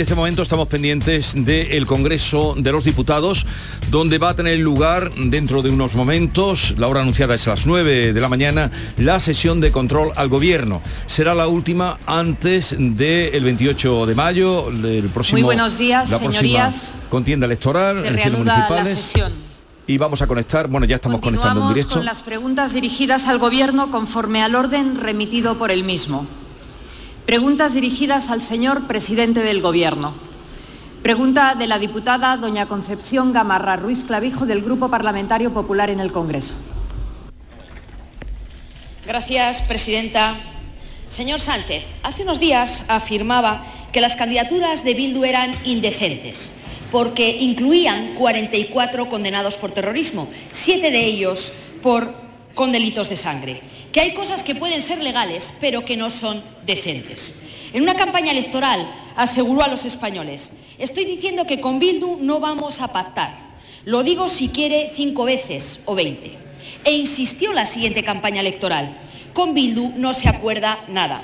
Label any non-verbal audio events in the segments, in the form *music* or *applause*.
En este momento estamos pendientes del Congreso de los Diputados, donde va a tener lugar dentro de unos momentos, la hora anunciada es a las 9 de la mañana, la sesión de control al Gobierno. Será la última antes del 28 de mayo, del próximo... Muy buenos días, la señorías. Contienda electoral, Se elecciones municipales. la sesión. Y vamos a conectar, bueno, ya estamos conectando en directo. con las preguntas dirigidas al Gobierno conforme al orden remitido por el mismo. Preguntas dirigidas al señor presidente del Gobierno. Pregunta de la diputada doña Concepción Gamarra Ruiz Clavijo del Grupo Parlamentario Popular en el Congreso. Gracias, presidenta. Señor Sánchez, hace unos días afirmaba que las candidaturas de Bildu eran indecentes porque incluían 44 condenados por terrorismo, siete de ellos por, con delitos de sangre. Que hay cosas que pueden ser legales, pero que no son decentes. En una campaña electoral aseguró a los españoles, estoy diciendo que con Bildu no vamos a pactar. Lo digo si quiere cinco veces o veinte. E insistió la siguiente campaña electoral, con Bildu no se acuerda nada.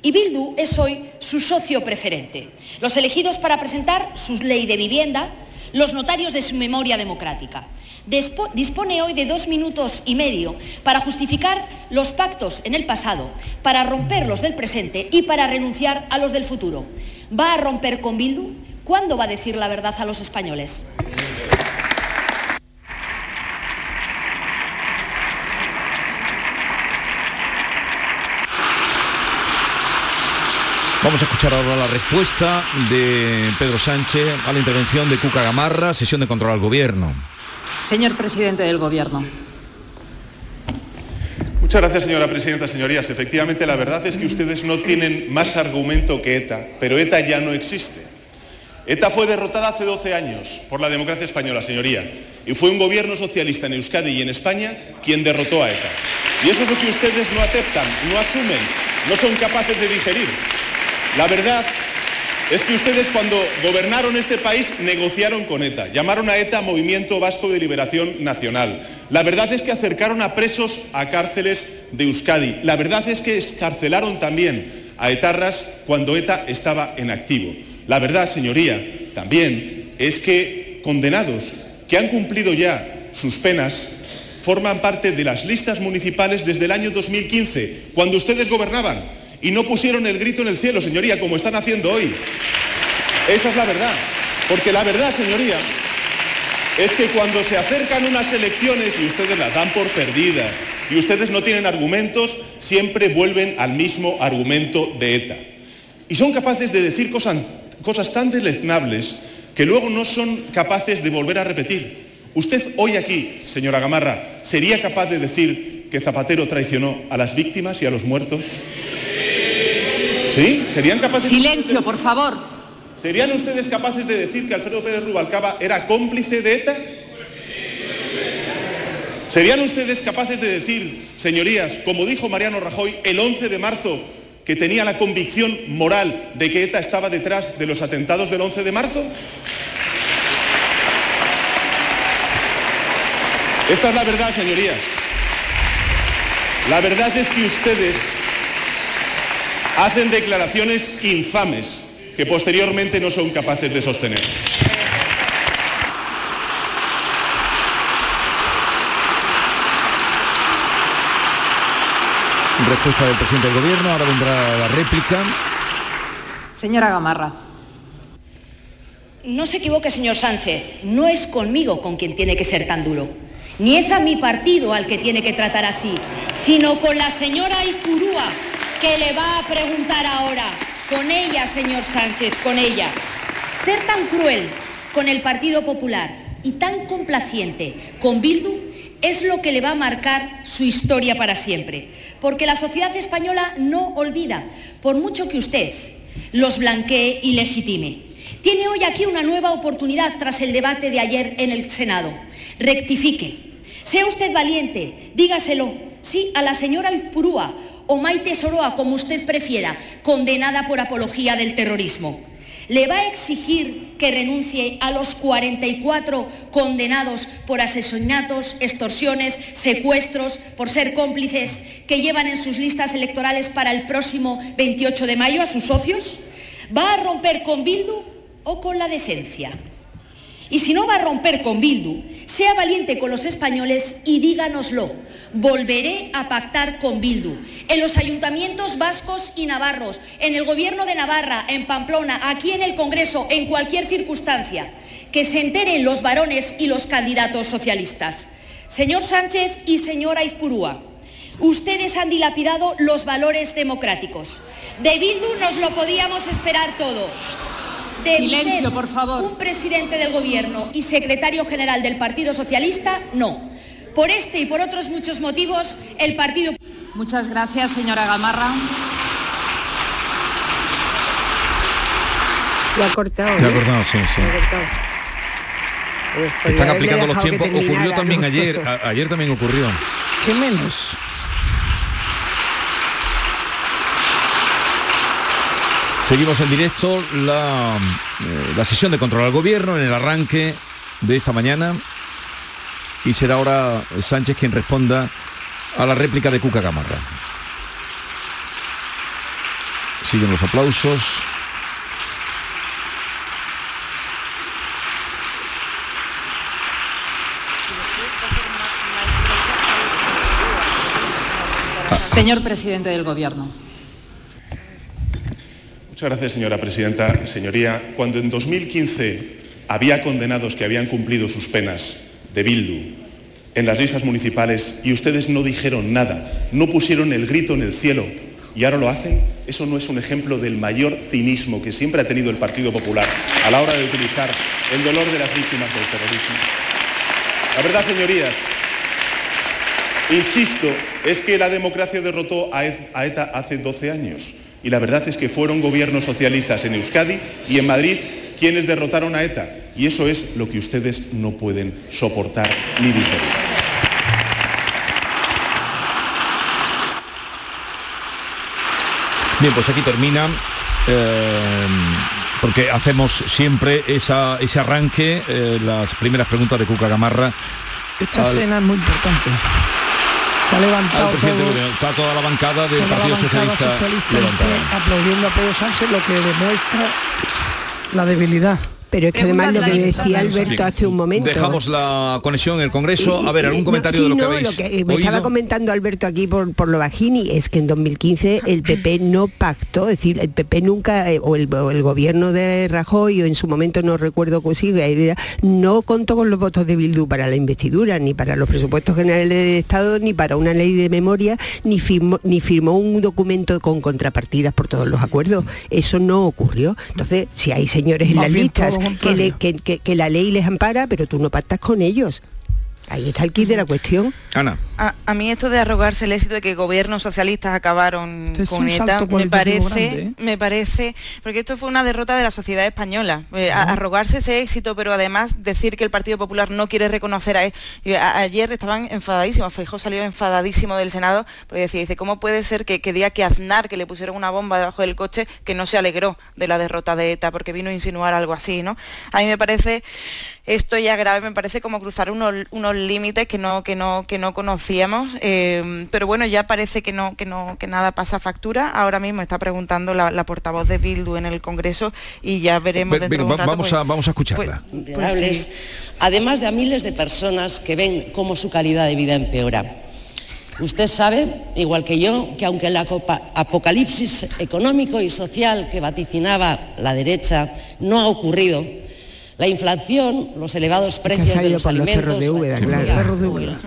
Y Bildu es hoy su socio preferente. Los elegidos para presentar su ley de vivienda, los notarios de su memoria democrática. Dispone hoy de dos minutos y medio para justificar los pactos en el pasado, para romper los del presente y para renunciar a los del futuro. ¿Va a romper con Bildu? ¿Cuándo va a decir la verdad a los españoles? Vamos a escuchar ahora la respuesta de Pedro Sánchez a la intervención de Cuca Gamarra, sesión de control al Gobierno. Señor presidente del Gobierno. Muchas gracias, señora presidenta. Señorías, efectivamente la verdad es que ustedes no tienen más argumento que ETA, pero ETA ya no existe. ETA fue derrotada hace 12 años por la democracia española, señoría, y fue un gobierno socialista en Euskadi y en España quien derrotó a ETA. Y eso es lo que ustedes no aceptan, no asumen, no son capaces de digerir. La verdad es que ustedes cuando gobernaron este país negociaron con ETA, llamaron a ETA Movimiento Vasco de Liberación Nacional. La verdad es que acercaron a presos a cárceles de Euskadi. La verdad es que escarcelaron también a etarras cuando ETA estaba en activo. La verdad, señoría, también es que condenados que han cumplido ya sus penas forman parte de las listas municipales desde el año 2015, cuando ustedes gobernaban y no pusieron el grito en el cielo, señoría, como están haciendo hoy. Esa es la verdad. Porque la verdad, señoría, es que cuando se acercan unas elecciones y ustedes las dan por perdidas y ustedes no tienen argumentos, siempre vuelven al mismo argumento de ETA. Y son capaces de decir cosas, cosas tan deleznables que luego no son capaces de volver a repetir. Usted hoy aquí, señora Gamarra, ¿sería capaz de decir que Zapatero traicionó a las víctimas y a los muertos? ¿Sí? ¿Serían capaces Silencio, por favor. ¿Serían ustedes capaces de decir que Alfredo Pérez Rubalcaba era cómplice de ETA? ¿Serían ustedes capaces de decir, señorías, como dijo Mariano Rajoy el 11 de marzo, que tenía la convicción moral de que ETA estaba detrás de los atentados del 11 de marzo? Esta es la verdad, señorías. La verdad es que ustedes hacen declaraciones infames que posteriormente no son capaces de sostener. Respuesta del presidente del Gobierno, ahora vendrá la réplica. Señora Gamarra. No se equivoque, señor Sánchez, no es conmigo con quien tiene que ser tan duro, ni es a mi partido al que tiene que tratar así, sino con la señora Izpurúa, que le va a preguntar ahora, con ella, señor Sánchez, con ella. Ser tan cruel con el Partido Popular y tan complaciente con Bildu es lo que le va a marcar su historia para siempre, porque la sociedad española no olvida, por mucho que usted los blanquee y legitime. Tiene hoy aquí una nueva oportunidad tras el debate de ayer en el Senado. Rectifique. Sea usted valiente, dígaselo, sí, a la señora Izpurúa o Maite Soroa, como usted prefiera, condenada por apología del terrorismo. Le va a exigir que renuncie a los 44 condenados por asesinatos, extorsiones, secuestros, por ser cómplices que llevan en sus listas electorales para el próximo 28 de mayo a sus socios. ¿Va a romper con Bildu o con la decencia? Y si no va a romper con Bildu, sea valiente con los españoles y díganoslo. Volveré a pactar con Bildu. En los ayuntamientos vascos y navarros, en el gobierno de Navarra, en Pamplona, aquí en el Congreso, en cualquier circunstancia. Que se enteren los varones y los candidatos socialistas. Señor Sánchez y señora Izpurúa, ustedes han dilapidado los valores democráticos. De Bildu nos lo podíamos esperar todo. De Silencio, por favor. Un presidente del Gobierno y secretario general del Partido Socialista, no. Por este y por otros muchos motivos, el Partido... Muchas gracias, señora Gamarra. Lo ha cortado. Se ha ¿eh? cortado, sí, sí. Lo ha cortado. Pues, Están aplicando los tiempos. Ocurrió también ¿no? ayer. a- ayer también ocurrió. ¿Qué menos? Seguimos en directo la, eh, la sesión de control al gobierno en el arranque de esta mañana y será ahora Sánchez quien responda a la réplica de Cuca Gamarra. Siguen los aplausos. Señor presidente del Gobierno. Muchas gracias, señora presidenta. Señoría, cuando en 2015 había condenados que habían cumplido sus penas de Bildu en las listas municipales y ustedes no dijeron nada, no pusieron el grito en el cielo y ahora lo hacen, eso no es un ejemplo del mayor cinismo que siempre ha tenido el Partido Popular a la hora de utilizar el dolor de las víctimas del terrorismo. La verdad, señorías, Insisto, es que la democracia derrotó a E- ETA hace 12 años. Y la verdad es que fueron gobiernos socialistas en Euskadi y en Madrid quienes derrotaron a ETA. Y eso es lo que ustedes no pueden soportar ni digerir. Bien, pues aquí termina, eh, porque hacemos siempre esa- ese arranque, eh, las primeras preguntas de Cuca Gamarra Esta Al- escena es muy importante. Se ha levantado todo-. Está toda la bancada del Partido Socialista, socialista aplaudiendo a Pedro Sánchez, lo que demuestra la debilidad. Pero es que además lo que decía Alberto hace un momento. Dejamos la conexión en el Congreso. A ver, algún No, comentario sí, de lo que no, habéis lo que eh, me estaba comentando Alberto aquí por, por lo bajini es que en 2015 el PP no pactó, es decir, el PP nunca, eh, o, el, o el gobierno de Rajoy, o en su momento no recuerdo cómo sigue, no contó con los votos de Bildu para la investidura, ni para los presupuestos generales de Estado, ni para una ley de memoria, ni firmó, ni firmó un documento con contrapartidas por todos los acuerdos. Eso no ocurrió. Entonces, si hay señores en Más las listas que, le- contrario. que, que- que la ley les ampara, pero tú no pactas con ellos. Ahí está el kit de la cuestión. Ana. A, a mí esto de arrogarse el éxito de que gobiernos socialistas acabaron Este es con ETA me parece, grande, ¿eh? me parece, porque esto fue una derrota de la sociedad española. Eh, a- arrogarse ese éxito, pero además decir que el Partido Popular no quiere reconocer a, y a- ayer estaban enfadadísimos, Feijóo salió enfadadísimo del Senado porque decía, dice, ¿cómo puede ser que, que diga que Aznar, que le pusieron una bomba debajo del coche, que no se alegró de la derrota de ETA porque vino a insinuar algo así, ¿no? A mí me parece esto ya grave, me parece como cruzar unos, unos límites que no, que no, que no conocíamos, eh, pero bueno, ya parece que no, que no, que nada pasa factura. Ahora mismo está preguntando la, la portavoz de Bildu en el Congreso y ya veremos Ve- dentro venga, de un rato, vamos, pues- a, vamos a escucharla. pues sí. además de a miles de personas que ven cómo su calidad de vida empeora. Usted sabe, igual que yo, que aunque el apocalipsis económico y social que vaticinaba la derecha no ha ocurrido, la inflación, los elevados precios de los alimentos, cerros de Úbeda, la claro. Cerros de Úbeda.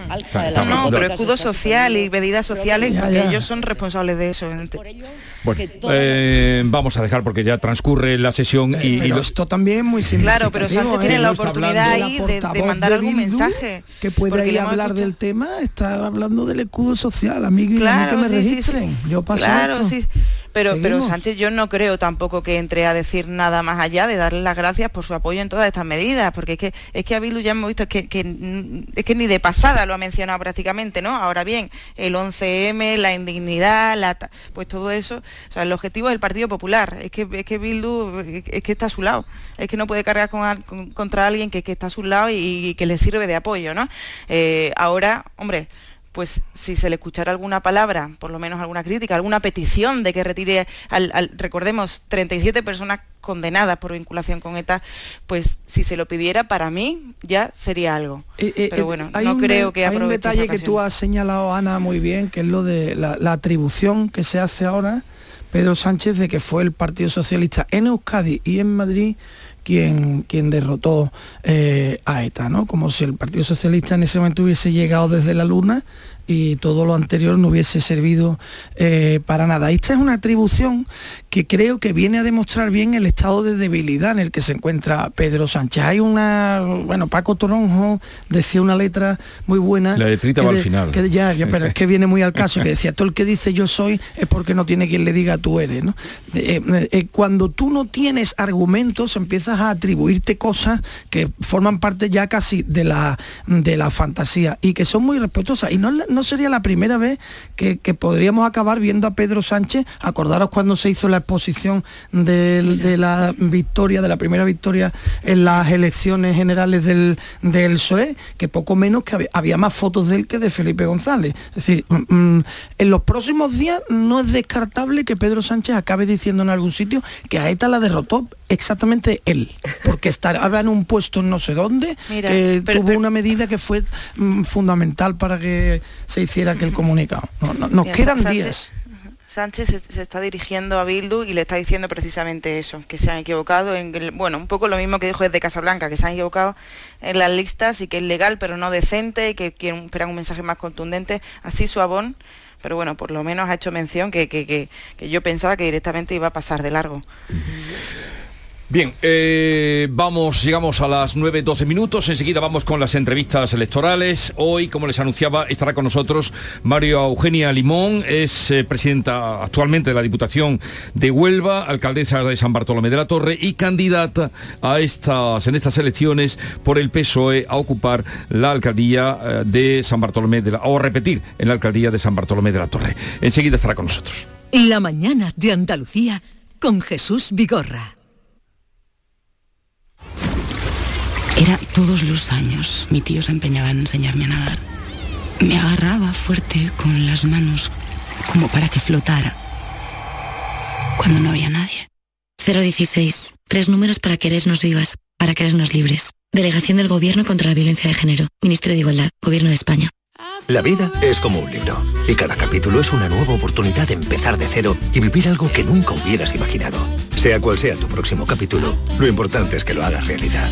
No, pero escudo está social y medidas sociales, Ya, porque ya. ellos son responsables de eso. Por ello, Bueno, eh, vamos a dejar porque ya transcurre la sesión y, y Pero esto también es muy Claro, pero Sánchez tiene ¿eh? la no está oportunidad ahí la de, de mandar de algún Bildu, mensaje. que puede porque ir a hablar escuchado- del tema, está hablando del escudo social, amigo, y a mí Claro, que me sí, sí, sí. registren. Yo paso Claro, esto. Pero, pero. Sánchez, yo no creo tampoco que entre a decir nada más allá de darle las gracias por su apoyo en todas estas medidas, porque es que es que a Bildu ya hemos visto que, que mm, es que ni de pasada lo ha mencionado prácticamente, ¿no? Ahora bien, el 11M, la indignidad, la pues todo eso, o sea, el objetivo del Partido Popular, es que es que Bildu es que- es que está a su lado, es que no puede cargar con con- contra alguien que, que está a su lado y, y que le sirve de apoyo, ¿no? Eh, ahora, hombre, pues si se le escuchara alguna palabra, por lo menos alguna crítica, alguna petición de que retire, al, recordemos, 37 personas condenadas por vinculación con ETA, pues si se lo pidiera para mí ya sería algo. Eh, eh, Pero eh, bueno, no creo que Hay un detalle que tú has señalado, Ana, muy bien, que es lo de la, la atribución que se hace ahora Pedro Sánchez de que fue el Partido Socialista en Euskadi y en Madrid quien, quien derrotó eh, a ETA, ¿no? Como si el Partido Socialista en ese momento hubiese llegado desde la luna y todo lo anterior no hubiese servido eh, para nada. Esta es una atribución que creo que viene a demostrar bien el estado de debilidad en el que se encuentra Pedro Sánchez. Hay una, bueno, Paco Toronjo decía una letra muy buena. La letrita va al final. Que ya, pero es que viene muy al caso, que decía, todo el que dice yo soy es porque no tiene quien le diga tú eres. ¿no? Eh, eh, cuando tú no tienes argumentos, empiezas a atribuirte cosas que forman parte ya casi de la, de la fantasía y que son muy respetuosas. Y no, no sería la primera vez que, podríamos acabar viendo a Pedro Sánchez, acordaros cuando se hizo la exposición de, la victoria, de la primera victoria en las elecciones generales del, del PSOE, que poco menos que había, más fotos de él que de Felipe González. Es decir, mm, mm, en los próximos días no es descartable que Pedro Sánchez acabe diciendo en algún sitio que a ETA la derrotó exactamente él, porque estaba en un puesto no sé dónde, que tuvo una medida que fue mm, fundamental para que se hiciera aquel comunicado. nos quedan días. Sánchez se, está dirigiendo a Bildu y le está diciendo precisamente eso, que se han equivocado en, bueno, un poco lo mismo que dijo desde Casablanca, que se han equivocado en las listas y que es legal pero no decente y que quieren esperar un mensaje más contundente, así suavón, pero bueno, por lo menos ha hecho mención que, que yo pensaba que directamente iba a pasar de largo. Bien, eh, vamos, llegamos a las 9.12 minutos, enseguida vamos con las entrevistas electorales. Hoy, como les anunciaba, estará con nosotros Mario Eugenia Limón, es eh, presidenta actualmente de la Diputación de Huelva, alcaldesa de San Bartolomé de la Torre y candidata a estas, en estas elecciones por el PSOE a ocupar la alcaldía eh, de San Bartolomé de la, o repetir en la alcaldía de San Bartolomé de la Torre. Enseguida estará con nosotros. La mañana de Andalucía con Jesús Vigorra. Era todos los años. Mi tío se empeñaba en enseñarme a nadar. Me agarraba fuerte con las manos como para que flotara. Cuando no había nadie. 016. Tres números para querernos vivas, para querernos libres. Delegación del Gobierno contra la Violencia de Género. Ministerio de Igualdad. Gobierno de España. La vida es como un libro. Y cada capítulo es una nueva oportunidad de empezar de cero y vivir algo que nunca hubieras imaginado. Sea cual sea tu próximo capítulo, lo importante es que lo hagas realidad.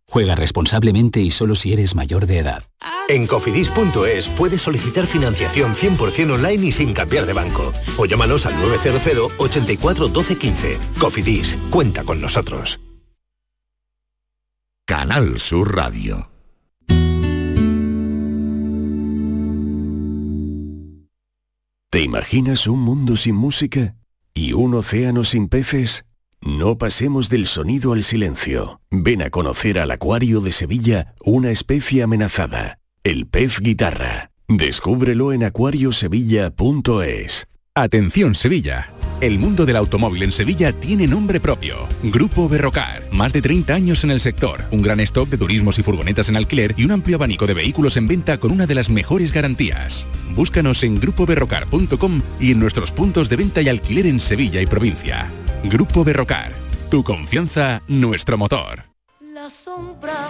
Juega responsablemente y solo si eres mayor de edad. En cofidis.es puedes solicitar financiación 100% online y sin cambiar de banco. O llámanos al 900 84 12 15. Cofidis, cuenta con nosotros. Canal Sur Radio. ¿Te imaginas un mundo sin música? ¿Y un océano sin peces? No pasemos del sonido al silencio. Ven a conocer al Acuario de Sevilla, una especie amenazada, el pez guitarra. Descúbrelo en acuariosevilla.es. Atención Sevilla. El mundo del automóvil en Sevilla tiene nombre propio. Grupo Berrocar. Más de 30 años en el sector. Un gran stock de turismos y furgonetas en alquiler y un amplio abanico de vehículos en venta con una de las mejores garantías. Búscanos en grupoberrocar.com y en nuestros puntos de venta y alquiler en Sevilla y provincia. Grupo Berrocar. Tu confianza, nuestro motor. La sombra,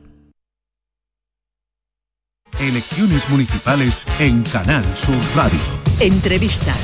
Elecciones municipales en Canal Sur Radio. Entrevista.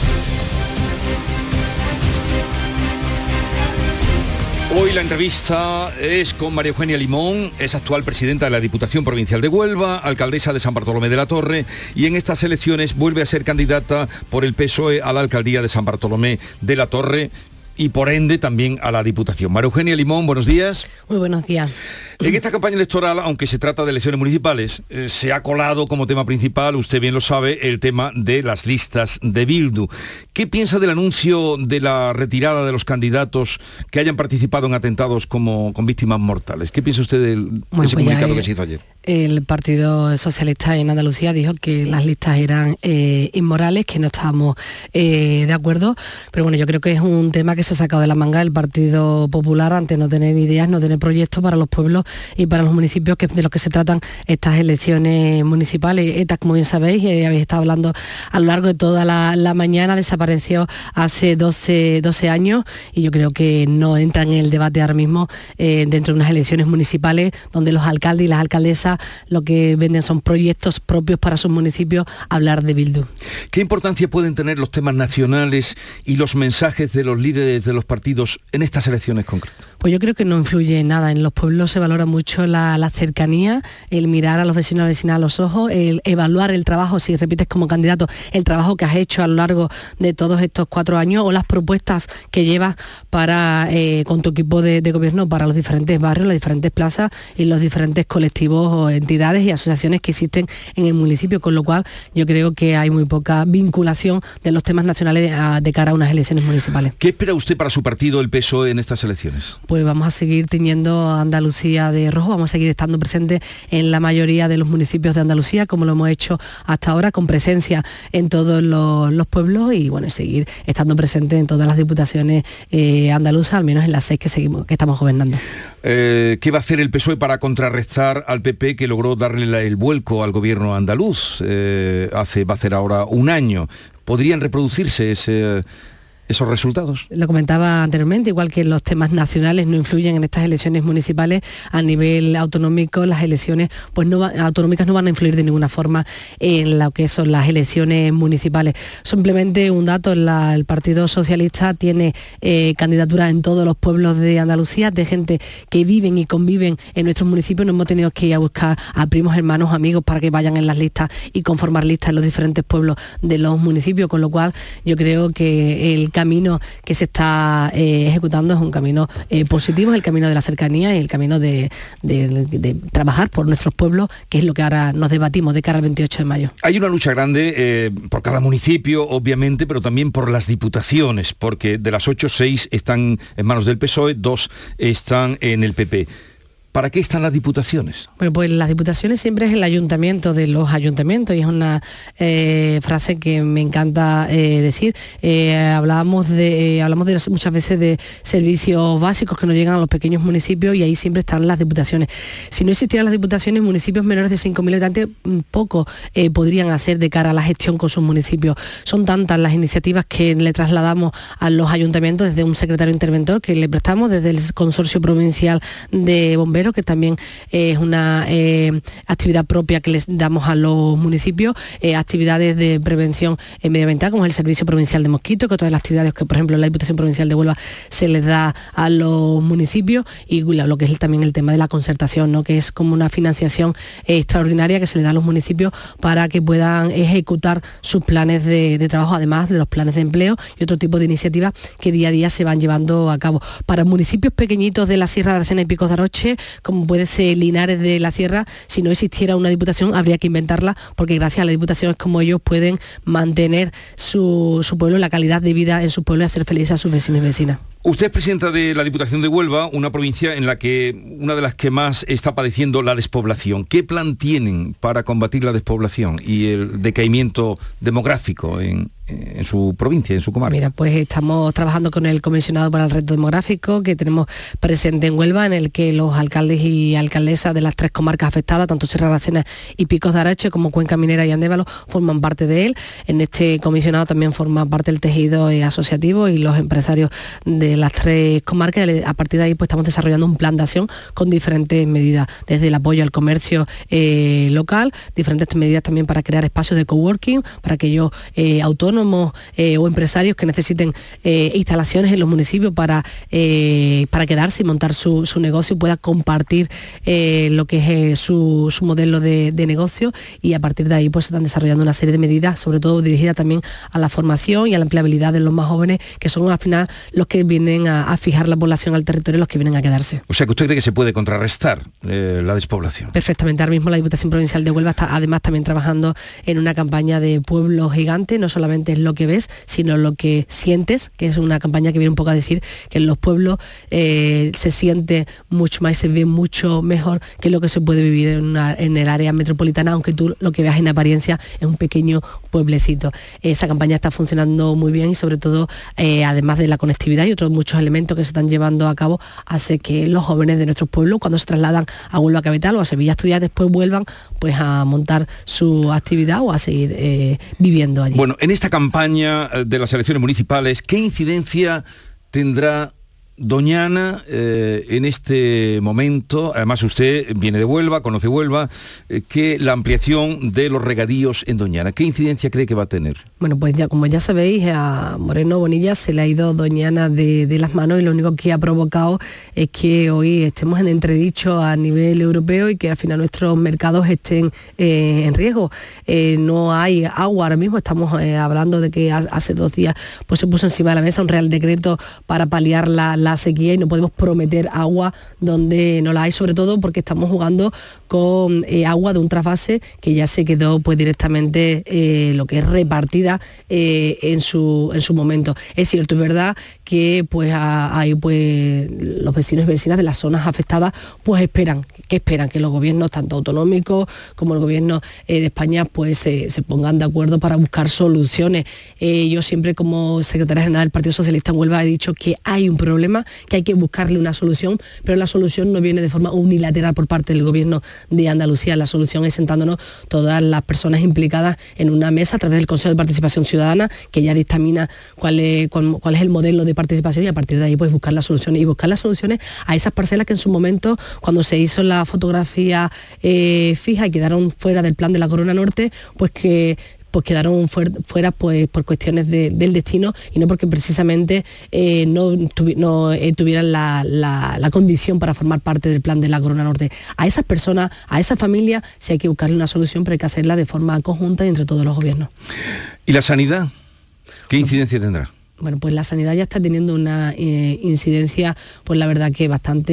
Hoy la entrevista es con María Eugenia Limón, es actual presidenta de la Diputación Provincial de Huelva, alcaldesa de San Bartolomé de la Torre y en estas elecciones vuelve a ser candidata por el PSOE a la alcaldía de San Bartolomé de la Torre y por ende también a la Diputación. María Eugenia Limón, buenos días. Muy buenos días. En esta campaña electoral, aunque se trata de elecciones municipales, eh, se ha colado como tema principal, usted bien lo sabe, el tema de las listas de Bildu. ¿Qué piensa del anuncio de la retirada de los candidatos que hayan participado en atentados como con víctimas mortales? ¿Qué piensa usted del, de Bueno, ese pues comunicado que se hizo ayer? El Partido Socialista en Andalucía dijo que las listas eran eh, inmorales, que no estábamos eh, de acuerdo, pero bueno, yo creo que es un tema que se ha sacado de la manga el Partido Popular ante no tener ideas, no tener proyectos para los pueblos y para los municipios que, de los que se tratan estas elecciones municipales. ETA, como bien sabéis, eh, habéis estado hablando a lo largo de toda la, la mañana, desapareció hace 12, 12 años y yo creo que no entra en el debate ahora mismo eh, dentro de unas elecciones municipales donde los alcaldes y las alcaldesas lo que venden son proyectos propios para sus municipios, hablar de Bildu. ¿Qué importancia pueden tener los temas nacionales y los mensajes de los líderes de los partidos en estas elecciones concretas? Pues yo creo que no influye nada. En los pueblos se valora mucho la, la cercanía, el mirar a los vecinos y vecinas a los ojos, el evaluar el trabajo, si repites como candidato, el trabajo que has hecho a lo largo de todos estos cuatro años o las propuestas que llevas para eh, con tu equipo de, gobierno para los diferentes barrios, las diferentes plazas y los diferentes colectivos o entidades y asociaciones que existen en el municipio, con lo cual yo creo que hay muy poca vinculación de los temas nacionales a- de cara a unas elecciones municipales. ¿Qué espera usted para su partido, el PSOE, en estas elecciones? Pues vamos a seguir teniendo Andalucía de rojo, vamos a seguir estando presentes en la mayoría de los municipios de Andalucía, como lo hemos hecho hasta ahora, con presencia en todos los, los pueblos y bueno, seguir estando presentes en todas las diputaciones eh, andaluzas, al menos en las seis que seguimos, que estamos gobernando. Eh, ¿Qué va a hacer el PSOE para contrarrestar al PP que logró darle el vuelco al gobierno andaluz eh, hace, va a ser ahora un año? ¿Podrían reproducirse ese- esos resultados? Lo comentaba anteriormente, igual que los temas nacionales no influyen en estas elecciones municipales, a nivel autonómico las elecciones pues no va- autonómicas no van a influir de ninguna forma en lo que son las elecciones municipales. Simplemente un dato, la- el Partido Socialista tiene eh, candidaturas en todos los pueblos de Andalucía, de gente que viven y conviven en nuestros municipios, no hemos tenido que ir a buscar a primos, hermanos, amigos para que vayan en las listas y conformar listas en los diferentes pueblos de los municipios, con lo cual yo creo que el camino que se está eh, ejecutando es un camino eh, positivo, es el camino de la cercanía y el camino de, trabajar por nuestros pueblos, que es lo que ahora nos debatimos de cara al 28 de mayo. Hay una lucha grande eh, por cada municipio, obviamente, pero también por las diputaciones, porque de las ocho, seis están en manos del PSOE, dos están en el PP. ¿Para qué están las diputaciones? Bueno, pues las diputaciones siempre es el ayuntamiento de los ayuntamientos y es una eh, frase que me encanta eh, decir. Eh, hablábamos de, hablamos de muchas veces de servicios básicos que nos llegan a los pequeños municipios y ahí siempre están las diputaciones. Si no existieran las diputaciones, municipios menores de 5.000 habitantes mm, poco podrían hacer de cara a la gestión con sus municipios. Son tantas las iniciativas que le trasladamos a los ayuntamientos desde un secretario interventor que le prestamos desde el Consorcio Provincial de Bomberos que también es una eh, actividad propia que les damos a los municipios, eh, actividades de prevención medioambiental, como es el Servicio Provincial de Mosquitos, que todas las actividades que, por ejemplo, la Diputación Provincial de Huelva se les da a los municipios, y lo que es también el tema de la concertación, ¿no? que es como una financiación extraordinaria que se le da a los municipios para que puedan ejecutar sus planes de, de trabajo, además de los planes de empleo y otro tipo de iniciativas que día a día se van llevando a cabo. Para municipios pequeñitos de la Sierra de Aracena y Picos de Aroche, como puede ser Linares de la Sierra, si no existiera una diputación habría que inventarla, porque gracias a la diputación es como ellos pueden mantener su, su pueblo, la calidad de vida en su pueblo y hacer felices a sus vecinos y vecinas. Usted es presidenta de la Diputación de Huelva, una provincia en la que una de las que más está padeciendo la despoblación. ¿Qué plan tienen para combatir la despoblación y el decaimiento demográfico en, en su provincia, en su comarca? Mira, pues estamos trabajando con el comisionado para el reto demográfico que tenemos presente en Huelva, en el que los alcaldes y alcaldesas de las tres comarcas afectadas, tanto Sierra Aracena y Picos de Arache, como Cuenca Minera y Andévalo, forman parte de él. En este comisionado también forma parte el tejido eh, asociativo y los empresarios de las tres comarcas. A partir de ahí pues estamos desarrollando un plan de acción con diferentes medidas, desde el apoyo al comercio eh, local, diferentes medidas también para crear espacios de coworking, para aquellos eh, autónomos eh, o empresarios que necesiten eh, instalaciones en los municipios para, eh, para quedarse y montar su, negocio y pueda compartir lo que es su, modelo de, negocio y a partir de ahí pues se están desarrollando una serie de medidas, sobre todo dirigidas también a la formación y a la empleabilidad de los más jóvenes, que son al final los que vienen a, fijar la población al territorio, los que vienen a quedarse. O sea que usted cree que se puede contrarrestar la despoblación. Perfectamente, ahora mismo la Diputación Provincial de Huelva está además también trabajando en una campaña de pueblo gigante, no solamente es lo que ves, sino lo que sientes, que es una campaña que viene un poco a decir que en los pueblos eh, se siente mucho más, se ve mucho mejor que lo que se puede vivir en, el área metropolitana, aunque tú lo que veas en apariencia es un pequeño pueblecito. Esa campaña está funcionando muy bien y sobre todo, eh, además de la conectividad y otros muchos elementos que se están llevando a cabo, hace que los jóvenes de nuestros pueblos, cuando se trasladan a Huelva Capital o a Sevilla a estudiar, después vuelvan pues a montar su actividad o a seguir eh, viviendo allí. Bueno, en esta campaña eh, de las elecciones municipales, ¿qué incidencia tendrá Doñana, eh, en este momento, además usted viene de Huelva, conoce Huelva, eh, que la ampliación de los regadíos en Doñana, ¿qué incidencia cree que va a tener? Bueno, pues ya como ya sabéis, a Moreno Bonilla se le ha ido Doñana de, las manos y lo único que ha provocado es que hoy estemos en entredicho a nivel europeo y que al final nuestros mercados estén eh, en riesgo. no hay agua ahora mismo, estamos hablando de que hace dos días pues se puso encima de la mesa un real decreto para paliar la sequía y no podemos prometer agua donde no la hay, sobre todo porque estamos jugando con eh, agua de un trasvase que ya se quedó pues directamente eh, lo que es repartida eh, en, su, en su momento. Es cierto, es verdad que pues hay pues los vecinos y vecinas de las zonas afectadas pues esperan, que esperan que los gobiernos tanto autonómicos como el gobierno de España pues se pongan de acuerdo para buscar soluciones. yo siempre como secretaria general del Partido Socialista en Huelva he dicho que hay un problema que hay que buscarle una solución, pero la solución no viene de forma unilateral por parte del gobierno de Andalucía. La solución es sentándonos todas las personas implicadas en una mesa a través del Consejo de Participación Ciudadana, que ya dictamina cuál es, cuál, es el modelo de participación y a partir de ahí pues buscar las soluciones y buscar las soluciones a esas parcelas que en su momento, cuando se hizo la fotografía eh, fija y quedaron fuera del plan de la Corona Norte, pues que pues quedaron fuera pues, por cuestiones del destino y no porque precisamente eh, no, eh, tuvieran la, condición para formar parte del plan de la Corona Norte. A esas personas, a esa familia, si hay que buscarle una solución, pero hay que hacerla de forma conjunta y entre todos los gobiernos. ¿Y la sanidad? ¿Qué incidencia tendrá? Bueno, pues la sanidad ya está teniendo una eh, incidencia, pues la verdad que bastante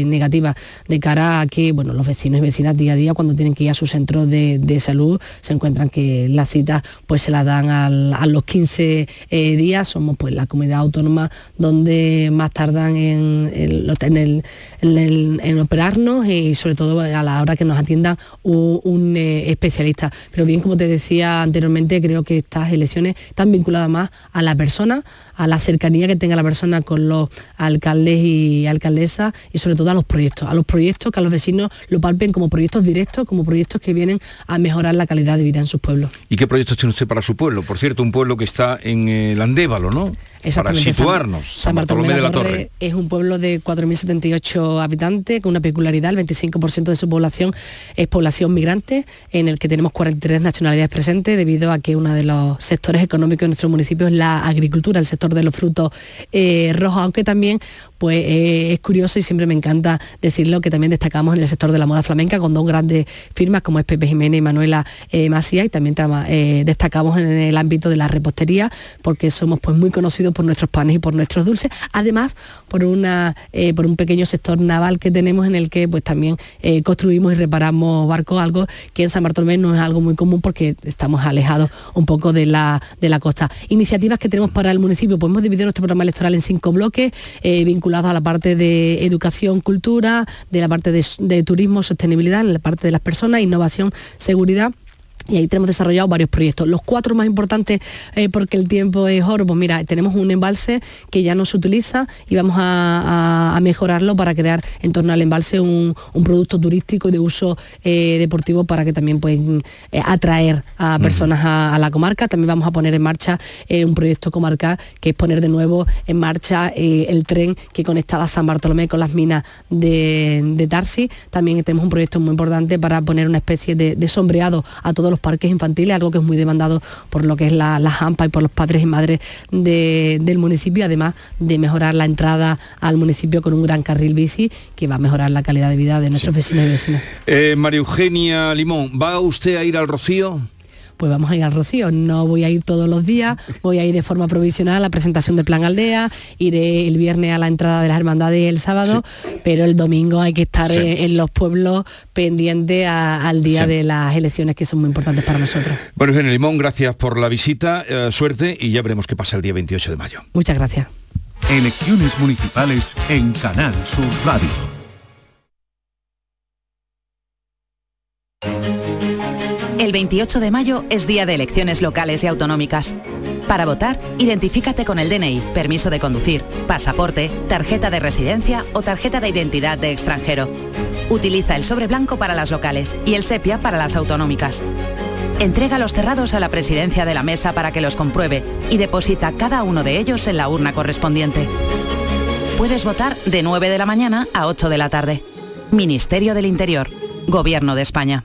eh, negativa de cara a que, bueno, los vecinos y vecinas día a día cuando tienen que ir a sus centros de, salud se encuentran que las citas pues se las dan a los 15 eh, días, somos pues la comunidad autónoma donde más tardan en, en, operarnos y sobre todo a la hora que nos atienda un, especialista. Pero bien, como te decía anteriormente, creo que estas elecciones están vinculadas más a la persona persona, a la cercanía que tenga la persona con los alcaldes y alcaldesas y sobre todo a los proyectos, a los proyectos que a los vecinos lo palpen como proyectos directos, como proyectos que vienen a mejorar la calidad de vida en sus pueblos. ¿Y qué proyectos tiene usted para su pueblo? Por cierto, un pueblo que está en el Andévalo, ¿no? Para situarnos. San, Bartolomé, de la, Torre. es un pueblo de 4.078 habitantes, con una peculiaridad, el 25% de su población es población migrante, en el que tenemos 43 nacionalidades presentes, debido a que uno de los sectores económicos de nuestro municipio es la agricultura, el sector de los frutos eh, rojos, aunque también pues eh, es curioso y siempre me encanta decirlo que también destacamos en el sector de la moda flamenca con dos grandes firmas como es Pepe Jiménez y Manuela eh, Macía y también destacamos en el ámbito de la repostería porque somos pues muy conocidos por nuestros panes y por nuestros dulces, además por, una, por un pequeño sector naval que tenemos en el que pues también construimos y reparamos barcos, algo que en San Bartolomé no es algo muy común porque estamos alejados un poco de la, de la costa. Iniciativas que tenemos para el municipio, pues hemos dividido nuestro programa electoral en cinco bloques, vinculados a la parte de educación, cultura, de la parte de, de turismo, sostenibilidad, en la parte de las personas, innovación, seguridad y ahí tenemos desarrollado varios proyectos. Los cuatro más importantes, eh, porque el tiempo es oro, pues mira, tenemos un embalse que ya no se utiliza y vamos a, mejorarlo para crear en torno al embalse un, producto turístico y de uso eh, deportivo para que también pueden eh, atraer a personas a, la comarca. También vamos a poner en marcha un proyecto comarcal que es poner de nuevo en marcha el tren que conectaba San Bartolomé con las minas de, de Tarsi. También tenemos un proyecto muy importante para poner una especie de, de sombreado a todos los parques infantiles, algo que es muy demandado por lo que es la, la y por los padres y madres del municipio, además de mejorar la entrada al municipio con un gran carril bici que va a mejorar la calidad de vida de nuestros vecinos y vecinas. Eh, María Eugenia Limón, ¿va usted a ir al Rocío? Pues vamos a ir al Rocío. No voy a ir todos los días, voy a ir de forma provisional a la presentación del Plan Aldea, iré el viernes a la entrada de las hermandades el sábado, pero el domingo hay que estar en, los pueblos pendiente al día de las elecciones que son muy importantes para nosotros. Bueno, Eugenio Limón, gracias por la visita, eh, suerte y ya veremos qué pasa el día 28 de mayo. Muchas gracias. Elecciones municipales en Canal Sur Radio. El 28 de mayo es día de elecciones locales y autonómicas. Para votar, identifícate con el DNI, permiso de conducir, pasaporte, tarjeta de residencia o tarjeta de identidad de extranjero. Utiliza el sobre blanco para las locales y el sepia para las autonómicas. Entrega los cerrados a la presidencia de la mesa para que los compruebe y deposita cada uno de ellos en la urna correspondiente. Puedes votar de 9 de la mañana a 8 de la tarde. Ministerio del Interior. Gobierno de España.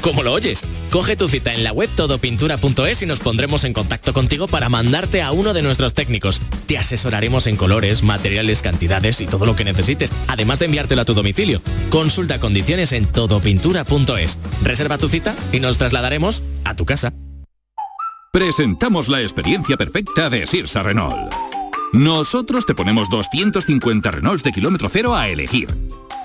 ¿Cómo lo oyes? Coge tu cita en la web todopintura.es y nos pondremos en contacto contigo para mandarte a uno de nuestros técnicos. Te asesoraremos en colores, materiales, cantidades y todo lo que necesites, además de enviártelo a tu domicilio. Consulta condiciones en todopintura.es. Reserva tu cita y nos trasladaremos a tu casa. Presentamos la experiencia perfecta de Sirsa Renault. Nosotros te ponemos 250 Renaults de kilómetro cero a elegir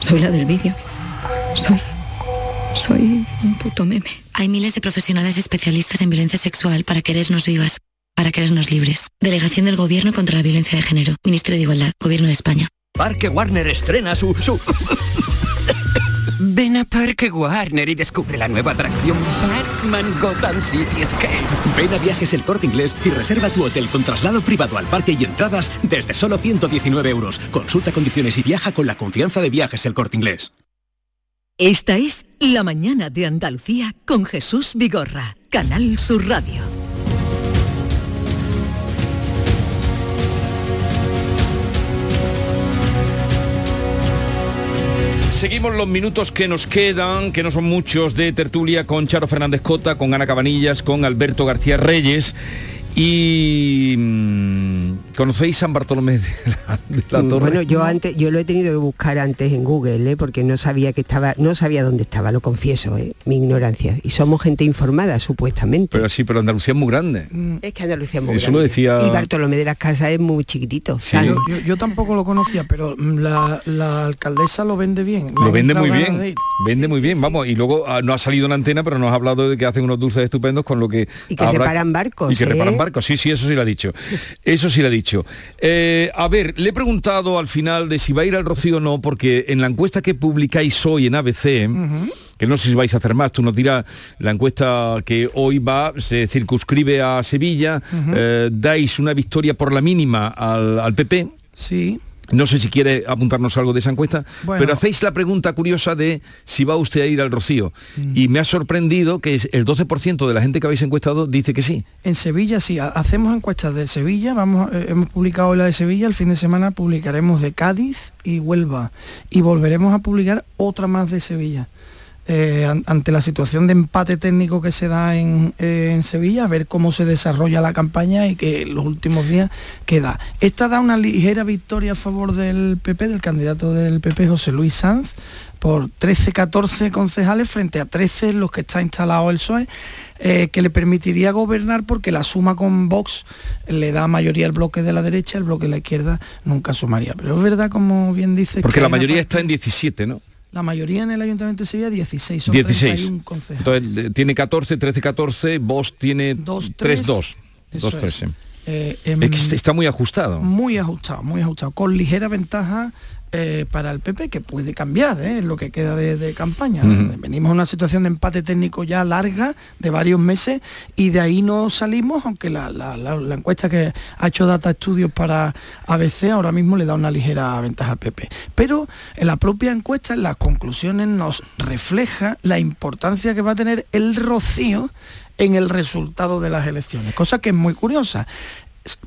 Soy la del vídeo. Soy. Soy un puto meme. Hay miles de profesionales especialistas en violencia sexual para querernos vivas, para querernos libres. Delegación del Gobierno contra la Violencia de Género. Ministerio de Igualdad. Gobierno de España. Parque Warner estrena su. su... *laughs* Ven a Parque Warner y descubre la nueva atracción Batman Gotham City Escape. Ven a Viajes El Corte Inglés y reserva tu hotel con traslado privado al parque y entradas desde solo 119 euros. Consulta condiciones y viaja con la confianza de Viajes El Corte Inglés. Esta es La Mañana de Andalucía con Jesús Vigorra, Canal Sur Radio. Seguimos los minutos que nos quedan, que no son muchos, de tertulia con Charo Fernández Cota, con Ana Cabanillas, con Alberto García Reyes. Y mm, conocéis San Bartolomé de la, de la Torre. Bueno, yo antes, yo lo he tenido que buscar antes en Google, ¿eh? porque no sabía que estaba, no sabía dónde estaba, lo confieso, ¿eh? mi ignorancia. Y somos gente informada, supuestamente. Pero sí, pero Andalucía es muy grande. Es que Andalucía es muy Eso grande. lo decía- Y Bartolomé de las Casas es muy chiquitito. San- Yo, yo- yo tampoco lo conocía, pero mm, la, la alcaldesa lo vende bien. Lo vende muy bien, vende muy bien, vamos, y luego ah, no ha salido en antena, pero nos ha hablado de que hacen unos dulces estupendos con lo que... Y que reparan barcos, Y que ¿eh? reparan barcos, sí, sí, eso sí lo ha dicho. Eso sí lo ha dicho. Eh, a ver, le he preguntado al final de si va a ir al Rocío o no, porque en la encuesta que publicáis hoy en ABC, que no sé si vais a hacer más, tú nos dirás, la encuesta que hoy va, se circunscribe a Sevilla, eh, dais una victoria por la mínima al, al PP. Sí. No sé si quiere apuntarnos algo de esa encuesta, Bueno. pero hacéis la pregunta curiosa de si va usted a ir al Rocío. Y me ha sorprendido que el 12% de la gente que habéis encuestado dice que sí. En Sevilla sí, ha- hacemos encuestas de Sevilla, vamos, eh, hemos publicado la de Sevilla, el fin de semana publicaremos de Cádiz y Huelva y volveremos a publicar otra más de Sevilla. Eh, an- ante la situación de empate técnico que se da en, eh, en Sevilla, a ver cómo se desarrolla la campaña y que los últimos días queda. Esta da una ligera victoria a favor del PP, del candidato del PP, José Luis Sanz, por 13-14 concejales frente a 13 en los que está instalado el PSOE, eh, que le permitiría gobernar porque la suma con Vox le da mayoría al bloque de la derecha, el bloque de la izquierda nunca sumaría. Pero es verdad, como bien dice... Porque que la mayoría parte- está en 17, ¿no? La mayoría en el Ayuntamiento de Sevilla 16, son 16. 31 concejales. Entonces eh, tiene 14, 13, 14, vos tiene 3, 2. Eso 2, 3, es. Eh, em, Es que est- está muy ajustado. Muy ajustado, muy ajustado, con ligera ventaja eh, para el PP, que puede cambiar ¿eh? lo que queda de, de campaña. Venimos a una situación de empate técnico ya larga, de varios meses, y de ahí no salimos, aunque la, la- la- la encuesta que ha hecho Data Estudios para ABC ahora mismo le da una ligera ventaja al PP. Pero en la propia encuesta, en las conclusiones, nos refleja la importancia que va a tener el rocío en el resultado de las elecciones, cosa que es muy curiosa.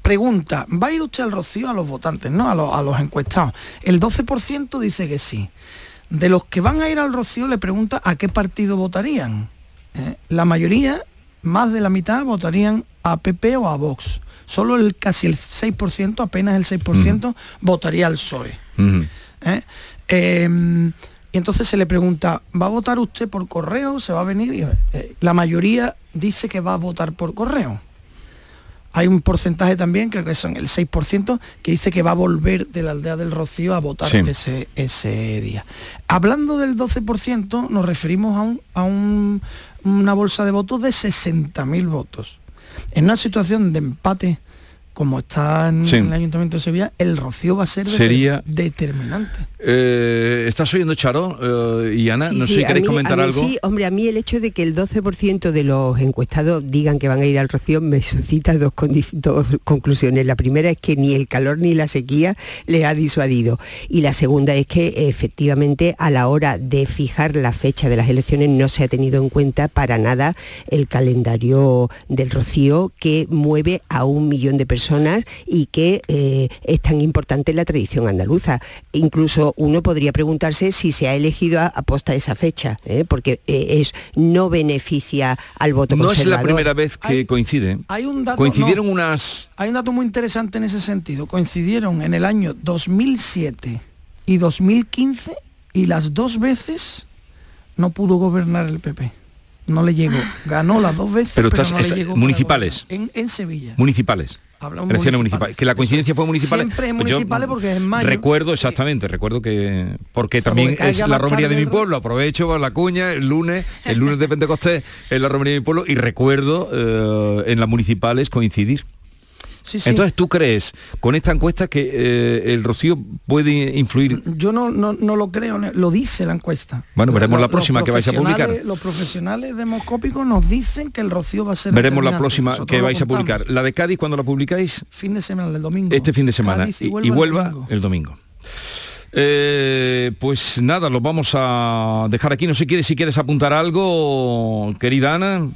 Pregunta, ¿va a ir usted al Rocío a los votantes, no? A, los- a los encuestados. El 12% dice que sí. De los que van a ir al Rocío le pregunta a qué partido votarían. ¿eh? La mayoría, más de la mitad, votarían a PP o a Vox. Solo el casi el 6%, apenas el 6%, votaría al PSOE. ¿eh? Eh, y entonces se le pregunta, ¿va a votar usted por correo? ¿Se va a venir? Y, eh, la mayoría dice que va a votar por correo. Hay un porcentaje también, creo que son el 6%, que dice que va a volver de la aldea del Rocío a votar Sí. ese, ese día. Hablando del 12%, nos referimos a, un- a un- una bolsa de votos de 60.000 votos. En una situación de empate, como está en, Sí. el Ayuntamiento de Sevilla, el Rocío va a ser Sería- determinante. Eh, ¿Estás oyendo, Charo eh, y Ana? Sí, no sé sí, si queréis mí- comentar algo. Sí, hombre, a mí el hecho de que el 12% de los encuestados digan que van a ir al Rocío me suscita dos, dos conclusiones. La primera es que ni el calor ni la sequía les ha disuadido. Y la segunda es que efectivamente a la hora de fijar la fecha de las elecciones no se ha tenido en cuenta para nada el calendario del Rocío que mueve a un millón de personas y que eh, es tan importante la tradición andaluza. Incluso uno podría preguntarse si se ha elegido a, a posta esa fecha, ¿eh? porque eh, es, no beneficia al voto No es la primera vez que coincide. Hay un dato, Coincidieron no. unas... Hay un dato muy interesante en ese sentido. Coincidieron en el año 2007 y 2015 y las dos veces no pudo gobernar el PP. No le llegó. Ganó las dos veces, Pero pero, estás- no le llegó municipales. en Sevilla. Municipales. Hablamos Elecciones municipales. municipales. Que la coincidencia fue municipales. Siempre es yo municipales porque es en mayo. Recuerdo exactamente, recuerdo que porque sea, también porque es la romería de mi pueblo, aprovecho la cuña el lunes, el lunes de *laughs* Pentecostés es la romería de mi pueblo y recuerdo eh, en las municipales coincidir. Sí, sí. Entonces, ¿tú crees con esta encuesta que eh, el rocío puede influir? Yo no, no, no lo creo, lo dice la encuesta. Bueno, veremos la próxima los que vais a publicar. Los profesionales demoscópicos nos dicen que el rocío va a ser Veremos la próxima Nosotros que vais a publicar. La de Cádiz, ¿cuándo la publicáis? Fin de semana, el domingo. Este fin de semana. Cádiz y, y y Huelva el domingo. el domingo. Eh, pues nada, lo vamos a dejar aquí. No sé quieres si quieres apuntar algo, querida Ana.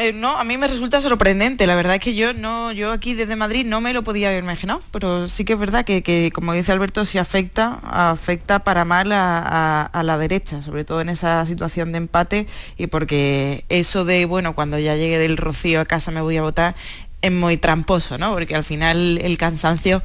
Eh, no, a mí me resulta sorprendente. La verdad es que yo no, yo aquí desde Madrid no me lo podía haber imaginado, pero sí que es verdad que, que, como dice Alberto, sí afecta, afecta para mal a, a- a la derecha, sobre todo en esa situación de empate y porque eso de bueno, cuando ya llegue del Rocío a casa me voy a votar es muy tramposo, ¿no? Porque al final el cansancio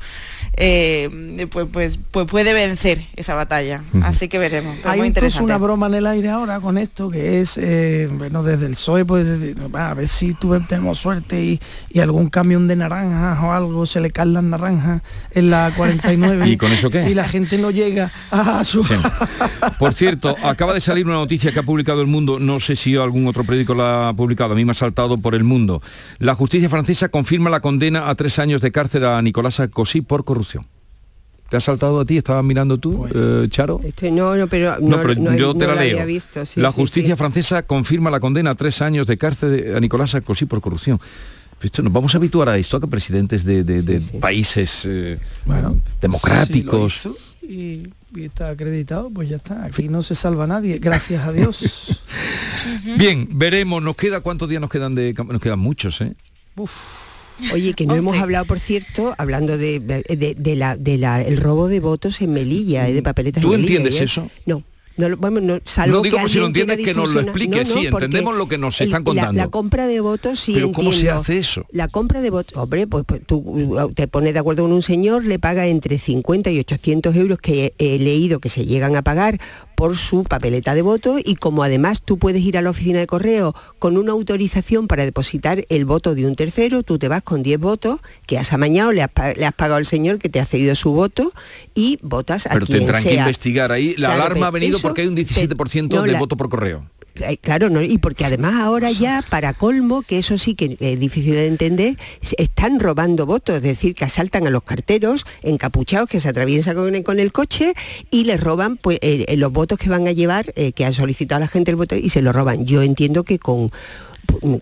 eh, pues, pues, pues puede vencer esa batalla. Así que veremos. Pero Hay muy incluso interesante. una broma en el aire ahora con esto que es, eh, bueno, desde el PSOE pues decir, "Va, a ver si tuve, tenemos suerte y, y algún camión de naranjas o algo se le caen las naranjas en la 49 *laughs* ¿Y con eso qué? y la gente no llega a su... Sí. *laughs* Por cierto, acaba de salir una noticia que ha publicado El Mundo, no sé si algún otro periódico la ha publicado, a mí me ha saltado por El Mundo. La justicia francesa confirma la condena a tres años de cárcel a Nicolás Sarkozy por corrupción. ¿Te ha saltado a ti? ¿Estabas mirando tú, eh, Charo? Este, no, no, pero no, No, pero no- yo te no la leo. había visto, sí, la sí, justicia sí. francesa confirma la condena a tres años de cárcel a Nicolás Sarkozy por corrupción. Esto, nos vamos a habituar a esto, a que presidentes de, de- de países eh, democráticos... Y, y está acreditado, pues ya está. Aquí no se salva nadie, gracias a Dios. *laughs* Bien, veremos, nos queda cuántos días nos quedan de nos quedan muchos, ¿eh? Oye, que no hemos hablado, por cierto, hablando de, de- de la, de la- el robo de votos en Melilla, eh, de papeletas ¿Tú en Melilla. entiendes ayer. eso? No. No, lo- bueno, no, salvo No digo que por si lo entiendes, que nos lo distorsionar- expliques, sí, entendemos lo que nos el- están contando. La, compra de votos sí Pero ¿cómo se hace eso? La compra de votos, hombre, pues, pues tú uh, te pones de acuerdo con un señor, le paga entre 50 y 800 euros que he, he leído que se llegan a pagar por su papeleta de voto y como además tú puedes ir a la oficina de correo con una autorización para depositar el voto de un tercero, tú te vas con 10 votos que has amañado, le has, le has pagado al señor que te ha cedido su voto y votas a Pero quien tendrán que investigar ahí. La Claro, alarma ha venido porque hay un te- 17% no, del la- voto por correo. Eh, Claro, no, y porque además ahora ya, para colmo, que eso sí que es difícil de entender, están robando votos, es decir, que asaltan a los carteros encapuchados que se atraviesan con, el- con el coche y les roban pues eh, eh, los votos que van a llevar, eh, que ha solicitado la gente el voto y se lo roban. Yo entiendo que con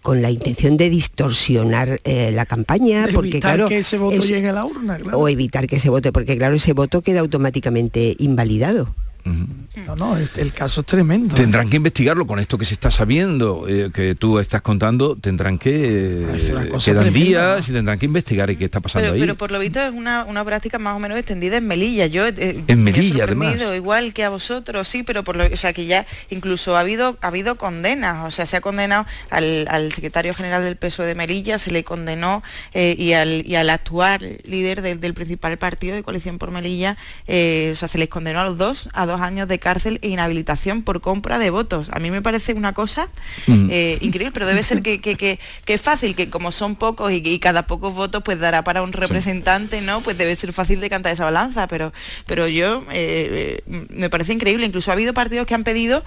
con la intención de distorsionar eh, la campaña, De porque evitar claro, que ese voto es- llegue a la urna, claro. o evitar que se vote, porque claro, ese voto queda automáticamente invalidado. No, no, el caso es tremendo. Tendrán que investigarlo con esto que se está sabiendo, eh, que tú estás contando, tendrán que... Eh, quedan tremenda, días y tendrán que investigar y qué está pasando Pero, ahí. pero por lo visto es una, una práctica más o menos extendida en Melilla. Yo eh, En me he Melilla, sorprendido, además. igual que a vosotros, sí, pero por lo, o sea que ya incluso ha habido ha habido condenas, o sea, se ha condenado al, al secretario general del PSOE de Melilla, se le condenó eh, y, al, y al actual líder del, del principal partido de coalición por Melilla, eh, o sea, se les condenó a los dos a dos años de cárcel e inhabilitación por compra de votos. A mí me parece una cosa Mm. eh, increíble, pero debe ser que, que, que- que es fácil, que como son pocos y, y cada pocos votos pues dará para un representante, ¿no? Pues debe ser fácil de cantar esa balanza, pero, pero yo eh, eh, me parece increíble. Incluso ha habido partidos que han pedido,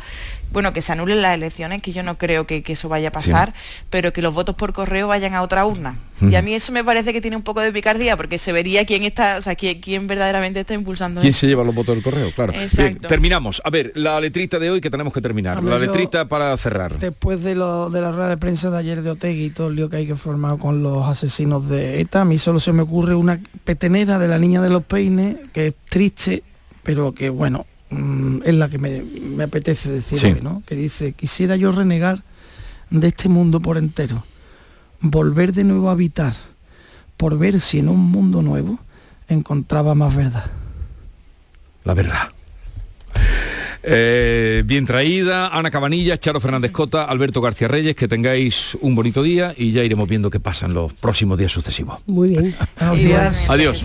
bueno, que se anulen las elecciones, que yo no creo que, que eso vaya a pasar, pero que los votos por correo vayan a otra urna. Y a mí eso me parece que tiene un poco de picardía, porque se vería quién está, o sea, quién, quién verdaderamente está impulsando ¿Quién eso. se lleva los votos del correo? Claro. Bien, terminamos. A ver, la letrita de hoy que tenemos que terminar. La yo- letrita para cerrar. Después de, lo, de la rueda de prensa de ayer de Otegui y todo el lío que hay que formar con los asesinos de ETA, a mí solo se me ocurre una petenera de la niña de los peines, que es triste, pero que bueno, mm, es la que me, me apetece decir Sí. hoy, ¿no? Que dice, quisiera yo renegar de este mundo por entero, volver de nuevo a habitar, por ver si en un mundo nuevo encontraba más verdad. La verdad. Eh, bien traída, Ana Cabanilla, Charo Fernández Cota, Alberto García Reyes, que tengáis un bonito día y ya iremos viendo qué pasa en los próximos días sucesivos. Muy bien. Buenos días. Adiós.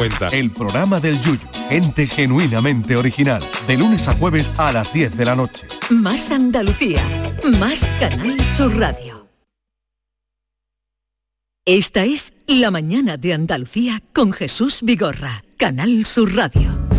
El programa del Yuyu, gente genuinamente original, de lunes a jueves a las 10 de la noche. Más Andalucía, más Canal Sur Radio. Esta es La mañana de Andalucía con Jesús Vigorra, Canal Sur Radio.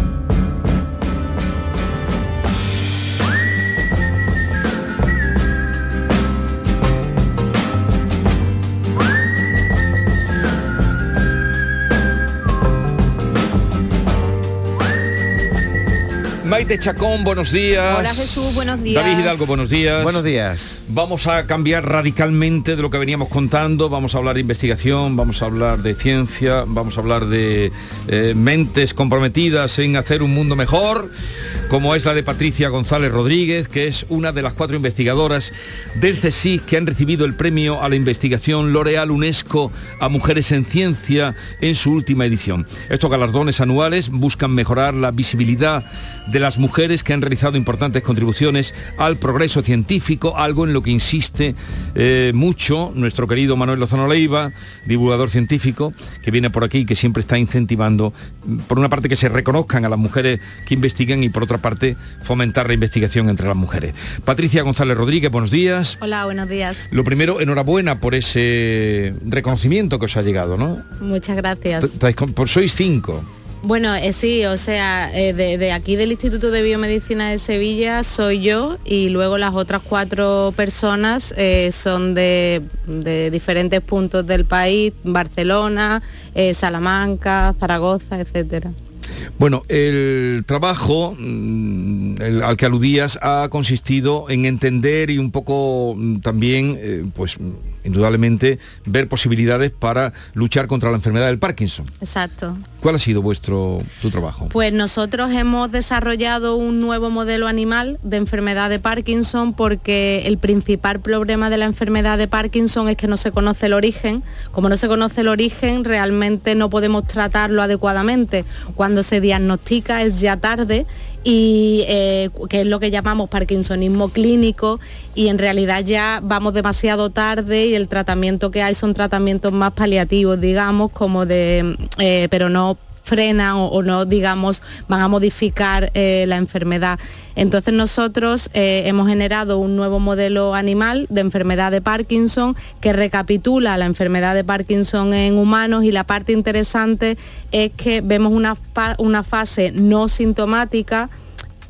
Maite Chacón, buenos días. Hola Jesús, buenos días. David Hidalgo, buenos días. Buenos días. Vamos a cambiar radicalmente de lo que veníamos contando. Vamos a hablar de investigación, vamos a hablar de ciencia, vamos a hablar de eh, mentes comprometidas en hacer un mundo mejor, como es la de Patricia González Rodríguez, que es una de las cuatro investigadoras del CSIC que han recibido el premio a la investigación L'Oreal UNESCO a Mujeres en Ciencia en su última edición. Estos galardones anuales buscan mejorar la visibilidad de las mujeres que han realizado importantes contribuciones al progreso científico, algo en lo que insiste eh, mucho nuestro querido Manuel Lozano Leiva, divulgador científico, que viene por aquí y que siempre está incentivando, por una parte, que se reconozcan a las mujeres que investigan y por otra parte, fomentar la investigación entre las mujeres. Patricia González Rodríguez, buenos días. Hola, buenos días. Lo primero, enhorabuena por ese reconocimiento que os ha llegado, ¿no? Muchas gracias. Por sois cinco. Bueno, eh, sí, o sea, eh, de, de, aquí del Instituto de Biomedicina de Sevilla soy yo y luego las otras cuatro personas eh, son de, de, diferentes puntos del país, Barcelona, Salamanca, Zaragoza, etcétera. Bueno, el trabajo mm, el, al que aludías ha consistido en entender y un poco mm, también, eh, pues indudablemente, ver posibilidades para luchar contra la enfermedad del Parkinson. Exacto. ¿Cuál ha sido vuestro tu trabajo? Pues nosotros hemos desarrollado un nuevo modelo animal de enfermedad de Parkinson porque el principal problema de la enfermedad de Parkinson es que no se conoce el origen. Como no se conoce el origen, realmente no podemos tratarlo adecuadamente. Cuando se diagnostica es ya tarde y eh, que es lo que llamamos parkinsonismo clínico y en realidad ya vamos demasiado tarde y el tratamiento que hay son tratamientos más paliativos digamos como de eh, pero no frenan o, no, digamos, van a modificar eh, la enfermedad. Entonces nosotros eh, hemos generado un nuevo modelo animal de enfermedad de Parkinson que recapitula la enfermedad de Parkinson en humanos y la parte interesante es que vemos una, una fase no sintomática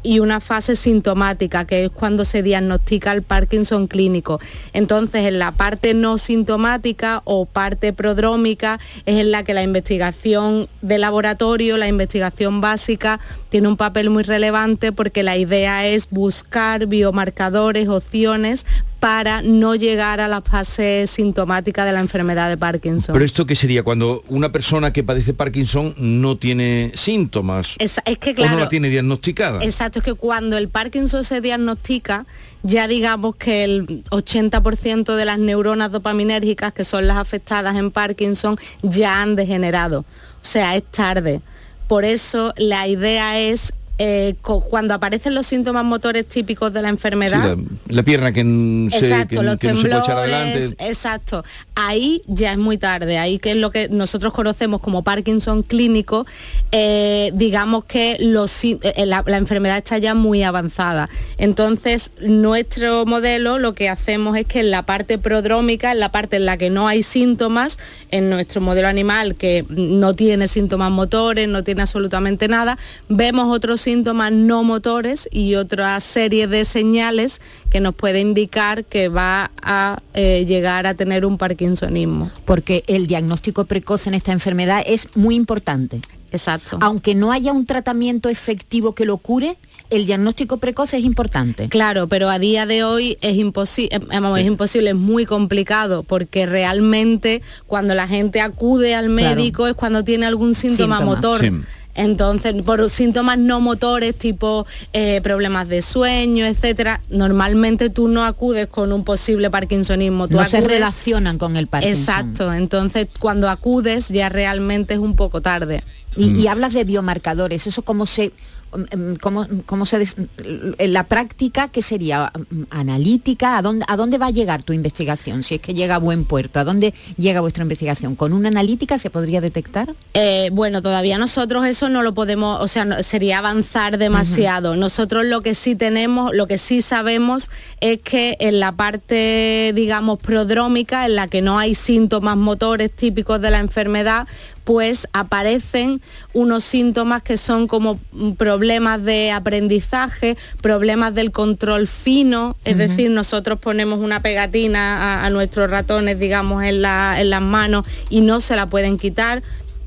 y una fase sintomática, que es cuando se diagnostica el Parkinson clínico. Entonces, en la parte no sintomática o parte prodrómica es en la que la investigación de laboratorio, la investigación básica, tiene un papel muy relevante porque la idea es buscar biomarcadores, opciones para no llegar a la fase sintomática de la enfermedad de Parkinson. Pero esto qué sería cuando una persona que padece Parkinson no tiene síntomas es, es que claro, o no la tiene diagnosticada. Exacto, es que cuando el Parkinson se diagnostica, ya digamos que el 80% de las neuronas dopaminérgicas que son las afectadas en Parkinson ya han degenerado. O sea, es tarde. Por eso la idea es eh, cuando aparecen los síntomas motores típicos de la enfermedad. Sí, la, la, pierna que, exacto, se, los que temblores, no se puede echar adelante. Exacto. Ahí ya es muy tarde. Ahí que es lo que nosotros conocemos como Parkinson clínico, eh, digamos que los, eh, la, la, enfermedad está ya muy avanzada. Entonces, nuestro modelo lo que hacemos es que en la parte prodrómica, en la parte en la que no hay síntomas, en nuestro modelo animal que no tiene síntomas motores, no tiene absolutamente nada, vemos otros síntomas no motores y otra serie de señales que nos puede indicar que va a eh, llegar a tener un parkinsonismo. Porque el diagnóstico precoz en esta enfermedad es muy importante. Exacto. Aunque no haya un tratamiento efectivo que lo cure, el diagnóstico precoz es importante. Claro, pero a día de hoy es, imposible, es imposible, es muy complicado, porque realmente cuando la gente acude al médico es cuando tiene algún síntoma, motor. Entonces, por síntomas no motores, tipo eh, problemas de sueño, etcétera, normalmente tú no acudes con un posible parkinsonismo. Tú no se relacionan con el Parkinson. Exacto, entonces cuando acudes ya realmente es un poco tarde. Y, y hablas de biomarcadores, ¿eso cómo se, ¿Cómo, cómo se en la práctica qué sería analítica ¿a dónde, a dónde va a llegar tu investigación si es que llega a buen puerto a dónde llega vuestra investigación con una analítica se podría detectar eh, bueno todavía nosotros eso no lo podemos o sea sería avanzar demasiado. Nosotros lo que sí tenemos lo que sí sabemos es que en la parte digamos prodrómica en la que no hay síntomas motores típicos de la enfermedad pues aparecen unos síntomas que son como problemas de aprendizaje, problemas del control fino, es decir, nosotros ponemos una pegatina a, nuestros ratones, digamos, en, en las manos y no se la pueden quitar,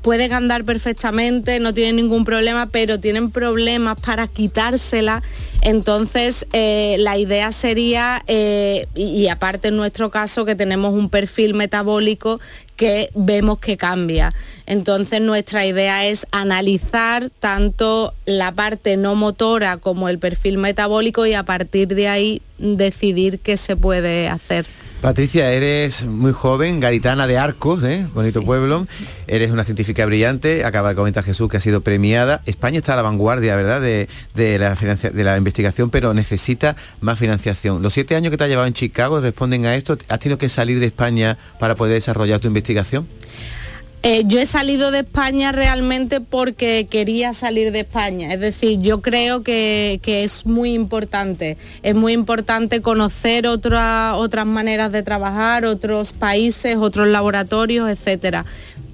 pueden andar perfectamente, no tienen ningún problema, pero tienen problemas para quitársela. Entonces, eh, la idea sería, eh, y, aparte en nuestro caso, que tenemos un perfil metabólico que vemos que cambia. Entonces, nuestra idea es analizar tanto la parte no motora como el perfil metabólico y a partir de ahí decidir qué se puede hacer. Patricia, eres muy joven, garitana de Arcos, ¿eh? bonito pueblo. Eres una científica brillante, acaba de comentar Jesús que ha sido premiada. España está a la vanguardia, ¿verdad?, de, la, de la investigación, pero necesita más financiación. Los siete años que te ha llevado en Chicago responden a esto. ¿Has tenido que salir de España para poder desarrollar tu investigación? Eh, yo he salido de España realmente porque quería salir de España. Es decir, yo creo que, es muy importante. Es muy importante conocer otras maneras de trabajar, otros países, otros laboratorios, etcétera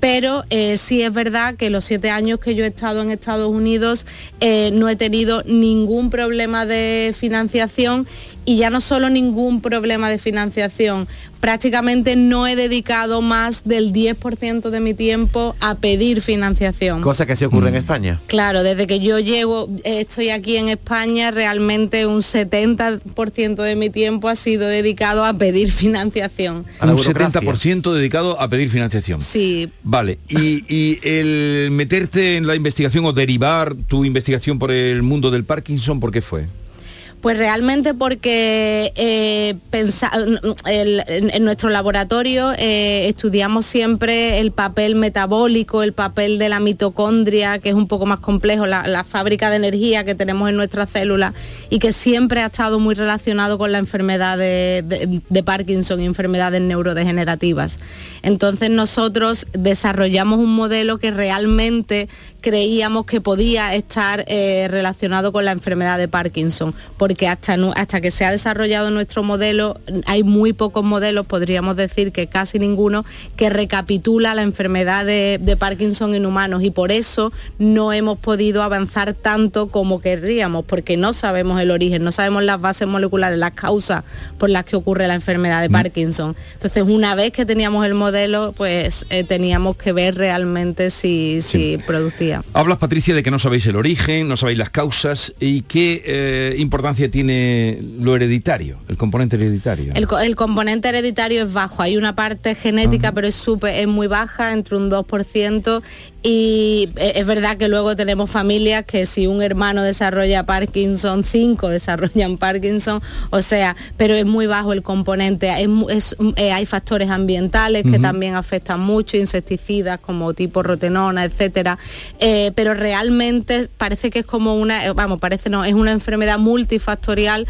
pero eh, sí es verdad que los siete años que yo he estado en Estados Unidos eh, no he tenido ningún problema de financiación y ya no solo ningún problema de financiación, prácticamente no he dedicado más del 10% de mi tiempo a pedir financiación. Cosa que se ocurre en mm. España. Claro, desde que yo llego, estoy aquí en España, realmente un 70% de mi tiempo ha sido dedicado a pedir *laughs* financiación. un 70% dedicado a pedir financiación. Sí. Vale, y, y el meterte en la investigación o derivar tu investigación por el mundo del Parkinson, ¿por qué fue? Pues realmente porque eh, en, nuestro laboratorio eh, estudiamos siempre el papel metabólico, el papel de la mitocondria, que es un poco más complejo, la, fábrica de energía que tenemos en nuestras células y que siempre ha estado muy relacionado con la enfermedad de Parkinson y enfermedades neurodegenerativas. Entonces nosotros desarrollamos un modelo que realmente creíamos que podía estar eh, relacionado con la enfermedad de Parkinson, porque hasta, hasta que se ha desarrollado nuestro modelo, hay muy pocos modelos, podríamos decir que casi ninguno, que recapitula la enfermedad de, Parkinson en humanos y por eso no hemos podido avanzar tanto como querríamos, porque no sabemos el origen, no sabemos las bases moleculares, las causas por las que ocurre la enfermedad de mm. Parkinson. Entonces, una vez que teníamos el modelo, pues eh, teníamos que ver realmente si, si producía. Hablas, Patricia, de que no sabéis el origen, no sabéis las causas y qué eh, importancia tiene lo hereditario, el componente hereditario. El, componente hereditario es bajo, hay una parte genética, pero es, super, es muy baja, entre un 2%, y e, es verdad que luego tenemos familias que si un hermano desarrolla Parkinson, cinco desarrollan Parkinson, o sea, pero es muy bajo el componente. Es, eh, hay factores ambientales que también afectan mucho, insecticidas como tipo rotenona, etcétera. Eh, pero realmente parece que es como una, eh, vamos, parece no, es una enfermedad multifactorial,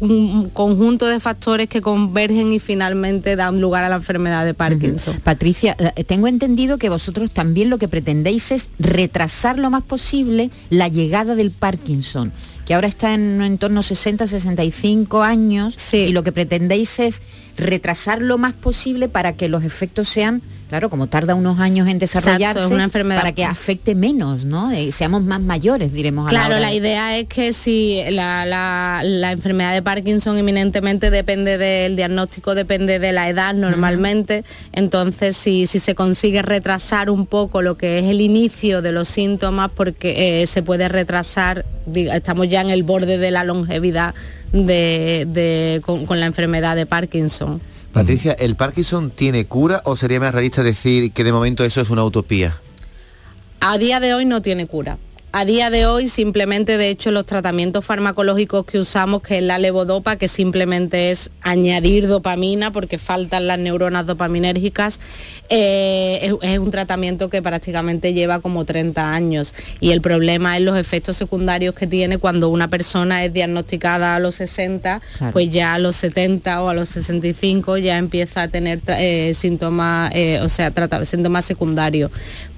un conjunto de factores que convergen y finalmente dan lugar a la enfermedad de Parkinson. Patricia, tengo entendido que vosotros también lo que pretendéis es retrasar lo más posible la llegada del Parkinson, que ahora está en, en torno a 60, 65 años, y lo que pretendéis es retrasar lo más posible para que los efectos sean Claro, como tarda unos años en desarrollarse, es una enfermedad. para que afecte menos, ¿no? Y seamos más mayores, diremos. a Claro, la de- idea es que si la, la- la enfermedad de Parkinson eminentemente depende del diagnóstico, depende de la edad normalmente, entonces si, si se consigue retrasar un poco lo que es el inicio de los síntomas, porque eh, se puede retrasar, diga- estamos ya en el borde de la longevidad de, de- con, con la enfermedad de Parkinson. Patricia, ¿el Parkinson tiene cura o sería más realista decir que de momento eso es una utopía? A día de hoy no tiene cura. A día de hoy simplemente, de hecho, los tratamientos farmacológicos que usamos, que es la levodopa, que simplemente es añadir dopamina porque faltan las neuronas dopaminérgicas, eh, es, es un tratamiento que prácticamente lleva como 30 años. Y el problema es los efectos secundarios que tiene cuando una persona es diagnosticada a los 60, Claro. pues ya a los 70 o a los 65 ya empieza a tener eh, síntomas, eh, o sea, trata- síntomas secundarios.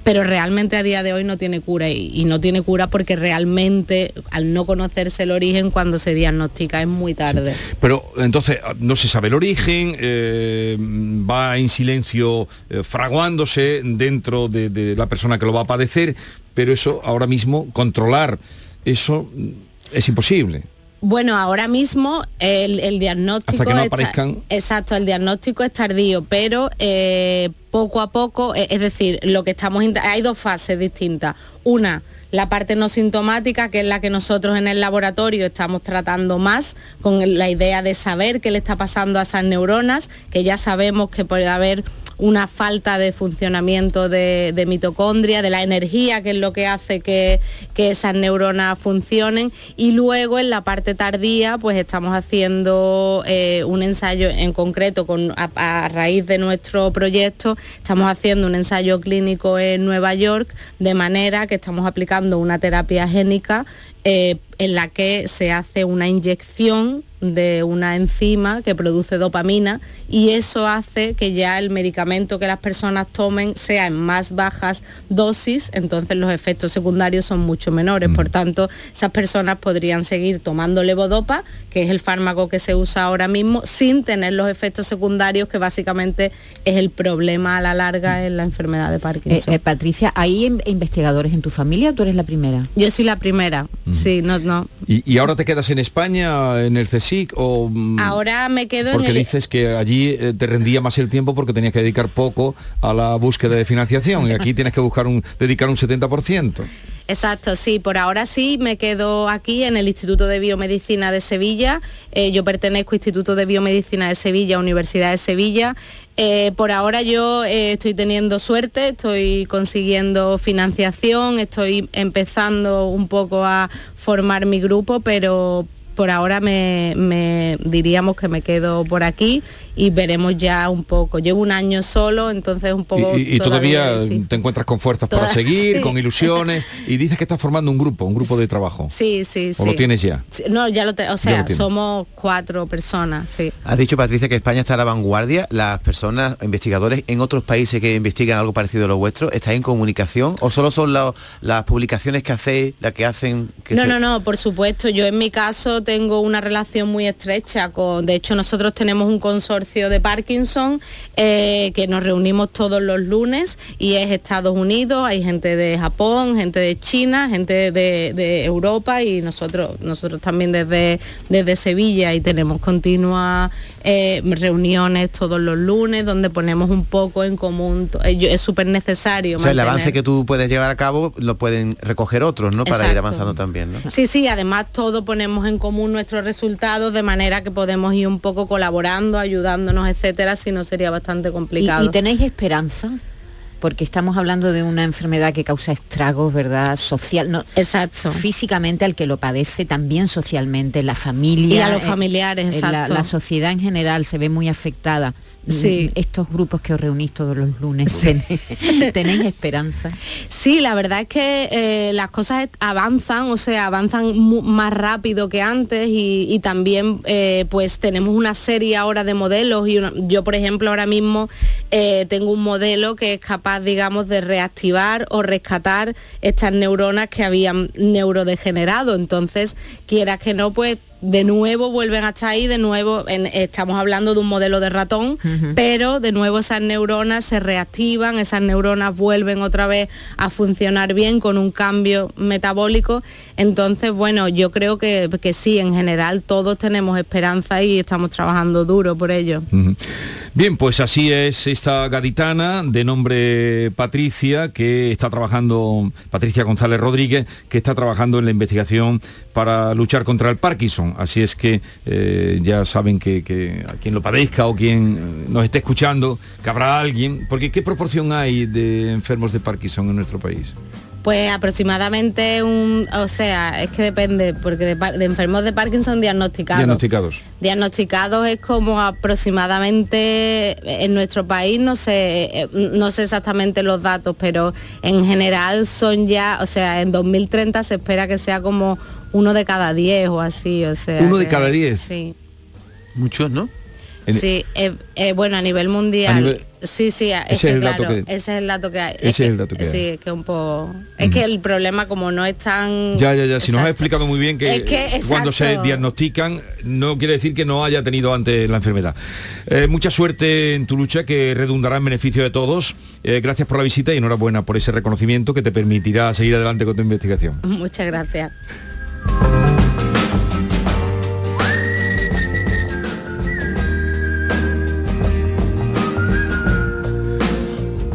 Pero realmente a día de hoy no tiene cura y, no tiene cura porque realmente al no conocerse el origen cuando se diagnostica es muy tarde. Pero entonces no se sabe el origen, eh, va en silencio eh, fraguándose dentro de, de la persona que lo va a padecer, pero eso ahora mismo, controlar eso mm, es imposible. Bueno, ahora mismo el, el diagnóstico Hasta que no está- aparezcan. exacto, el diagnóstico es tardío, pero eh, poco a poco, eh, es decir, lo que estamos hay dos fases distintas. Una, la parte no sintomática, que es la que nosotros en el laboratorio estamos tratando más, con la idea de saber qué le está pasando a esas neuronas, que ya sabemos que puede haber una falta de funcionamiento de, de mitocondria, de la energía, que es lo que hace que, que esas neuronas funcionen. Y luego en la parte tardía, pues estamos haciendo eh, un ensayo en concreto con, a, raíz de nuestro proyecto, estamos haciendo un ensayo clínico en Nueva York, de manera que estamos aplicando una terapia génica eh, en la que se hace una inyección de una enzima que produce dopamina y eso hace que ya el medicamento que las personas tomen sea en más bajas dosis, entonces los efectos secundarios son mucho menores. Por tanto, esas personas podrían seguir tomando levodopa, que es el fármaco que se usa ahora mismo, sin tener los efectos secundarios que básicamente es el problema a la larga en la enfermedad de Eh, Parkinson. eh, Patricia, ¿hay in- investigadores en tu familia o tú eres la primera? Yo soy la primera, sí, no, no. ¿Y, y ahora te quedas en España, en el CSIC, o...? mm, Ahora me quedo en Porque el... dices que allí eh, te rendía más el tiempo porque tenías que dedicar poco a la búsqueda de financiación y aquí *laughs* tienes que buscar un, dedicar un 70%. Exacto, sí, por ahora sí me quedo aquí en el Instituto de Biomedicina de Sevilla. Eh, yo pertenezco al Instituto de Biomedicina de Sevilla, Universidad de Sevilla. Eh, por ahora yo eh, estoy teniendo suerte, estoy consiguiendo financiación, estoy empezando un poco a formar mi grupo, pero por ahora me, me- diríamos que me quedo por aquí y veremos ya un poco. Llevo un año solo, entonces un poco... Y, todavía, te encuentras con fuerzas para seguir, *laughs* sí. con ilusiones, y dices que estás formando un grupo, un grupo de trabajo. Sí, sí, sí. ¿O lo tienes ya? No, ya lo tengo, o sea, somos cuatro personas, sí. Has dicho, Patricia, que España está a la vanguardia. Las personas, investigadores en otros países que investigan algo parecido a lo vuestro, ¿estáis en comunicación o solo son la- las publicaciones que hacéis, las que hacen que No, se- no, no, por supuesto. Yo en mi caso tengo una relación muy estrecha con, de hecho nosotros tenemos un consorcio de Parkinson eh, que nos reunimos todos los lunes y es Estados Unidos, hay gente de Japón, gente de China, gente de, de Europa y nosotros, nosotros también desde, desde Sevilla y tenemos continuas eh, reuniones todos los lunes donde ponemos un poco en común. eh, Es súper necesario. O sea, el avance que tú puedes llevar a cabo lo pueden recoger otros, ¿no? Para ir avanzando también, ¿no? Sí, sí, además todo ponemos en común nuestros resultados de manera que podemos ir un poco colaborando, ayudándonos, etcétera, si no sería bastante ¿Y, complicado. y tenéis esperanza? Porque estamos hablando de una enfermedad que causa estragos, ¿verdad? Social, no, exacto. Físicamente al que lo padece, también socialmente, la familia. Y a los eh, familiares, eh, la- exacto. La, sociedad en general se ve muy afectada. Sí. Mm, Estos grupos que os reunís todos los lunes, *laughs* ¿tenéis, tenéis esperanza? Sí, la verdad es que eh, las cosas avanzan, o sea, avanzan más rápido que antes y, y también eh, pues tenemos una serie ahora de modelos y una- yo por ejemplo ahora mismo eh, tengo un modelo que es capaz digamos de reactivar o rescatar estas neuronas que habían neurodegenerado, entonces quieras que no pues de nuevo vuelven a estar ahí, de nuevo estamos hablando de un modelo de ratón, pero de nuevo esas neuronas se reactivan, esas neuronas vuelven otra vez a funcionar bien con un cambio metabólico. Entonces, bueno, yo creo que, que sí, en general todos tenemos esperanza y estamos trabajando duro por ello. Bien, pues así es esta gaditana de nombre Patricia, que está trabajando, Patricia González Rodríguez, que está trabajando en la investigación para luchar contra el Parkinson. Así es que eh, ya saben que, a quien lo padezca o quien nos esté escuchando, que habrá alguien, porque ¿qué proporción hay de enfermos de Parkinson en nuestro país? Pues aproximadamente un, o sea, es que depende, porque de, enfermos de Parkinson diagnosticados. Diagnosticados. Diagnosticados es como aproximadamente en nuestro país, no sé, eh, no sé exactamente los datos, pero en general son ya, o sea, en 2030 se espera que sea como uno de cada diez o así, o sea. Uno de cada diez. Sí. Muchos, ¿no? Sí, eh, eh, bueno, a nivel mundial. Sí, sí, es que, claro, ese es el dato que hay. Ese es, el dato que sí, que un poco. Es que el problema como no es tan. Ya, ya, ya. Si nos ha explicado muy bien que, cuando se diagnostican no quiere decir que no haya tenido antes la enfermedad. Eh, mucha suerte en tu lucha que redundará en beneficio de todos. gracias por la visita y enhorabuena por ese reconocimiento que te permitirá seguir adelante con tu investigación. *laughs* Muchas gracias.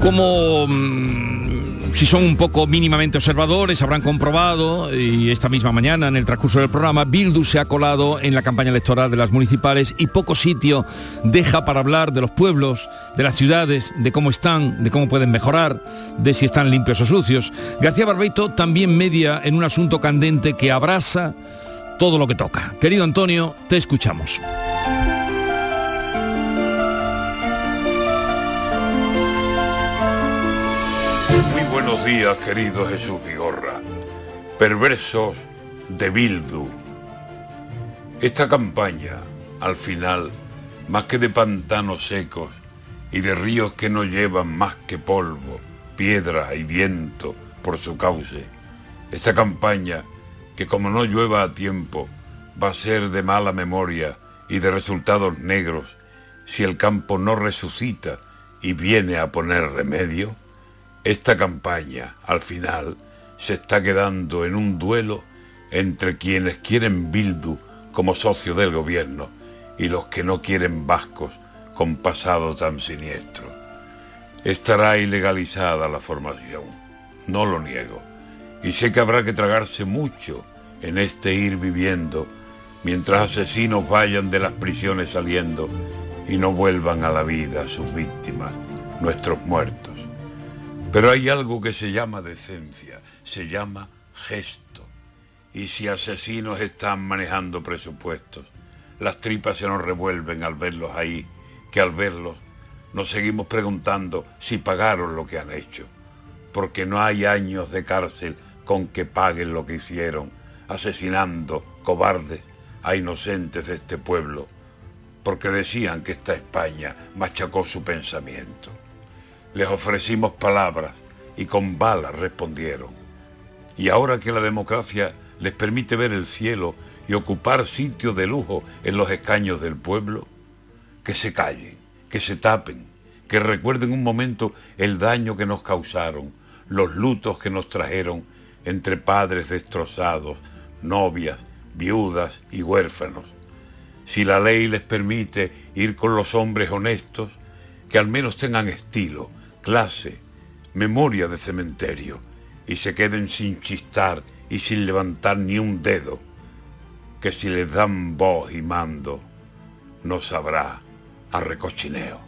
Como mm, si son un poco mínimamente observadores, habrán comprobado, y esta misma mañana en el transcurso del programa, Bildu se ha colado en la campaña electoral de las municipales y poco sitio deja para hablar de los pueblos, de las ciudades, de cómo están, de cómo pueden mejorar, de si están limpios o sucios. García Barbeito también media en un asunto candente que abraza todo lo que toca. Querido Antonio, te escuchamos. Buenos días, querido Jesús Vigorra. Perversos de Bildu. Esta campaña, al final, más que de pantanos secos y de ríos que no llevan más que polvo, piedra y viento por su cauce, esta campaña, que como no llueva a tiempo, va a ser de mala memoria y de resultados negros si el campo no resucita y viene a poner remedio, esta campaña, al final, se está quedando en un duelo entre quienes quieren Bildu como socio del gobierno y los que no quieren vascos con pasado tan siniestro. Estará ilegalizada la formación, no lo niego, y sé que habrá que tragarse mucho en este ir viviendo mientras asesinos vayan de las prisiones saliendo y no vuelvan a la vida sus víctimas, nuestros muertos. Pero hay algo que se llama decencia, se llama gesto. Y si asesinos están manejando presupuestos, las tripas se nos revuelven al verlos ahí, que al verlos nos seguimos preguntando si pagaron lo que han hecho, porque no hay años de cárcel con que paguen lo que hicieron, asesinando cobardes a inocentes de este pueblo, porque decían que esta España machacó su pensamiento. Les ofrecimos palabras y con balas respondieron. Y ahora que la democracia les permite ver el cielo y ocupar sitio de lujo en los escaños del pueblo, que se callen, que se tapen, que recuerden un momento el daño que nos causaron, los lutos que nos trajeron entre padres destrozados, novias, viudas y huérfanos. Si la ley les permite ir con los hombres honestos, que al menos tengan estilo, clase, memoria de cementerio, y se queden sin chistar y sin levantar ni un dedo, que si les dan voz y mando, no sabrá a recochineo.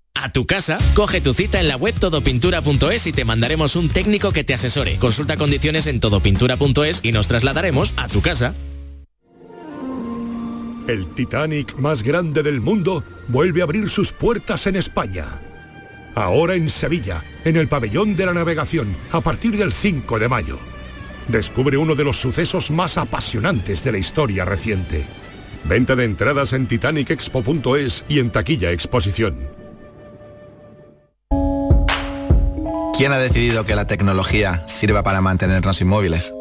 a tu casa. Coge tu cita en la web todopintura.es y te mandaremos un técnico que te asesore. Consulta condiciones en todopintura.es y nos trasladaremos a tu casa. El Titanic más grande del mundo vuelve a abrir sus puertas en España. Ahora en Sevilla, en el pabellón de la navegación, a partir del 5 de mayo. Descubre uno de los sucesos más apasionantes de la historia reciente. Venta de entradas en titanicexpo.es y en taquilla exposición. ¿Quién ha decidido que la tecnología sirva para mantenernos inmóviles?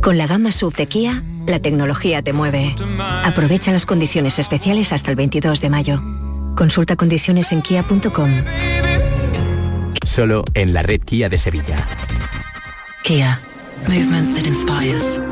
Con la gama SUV de Kia, la tecnología te mueve. Aprovecha las condiciones especiales hasta el 22 de mayo. Consulta condiciones en kia.com. Solo en la red Kia de Sevilla. Kia. Movement that inspires.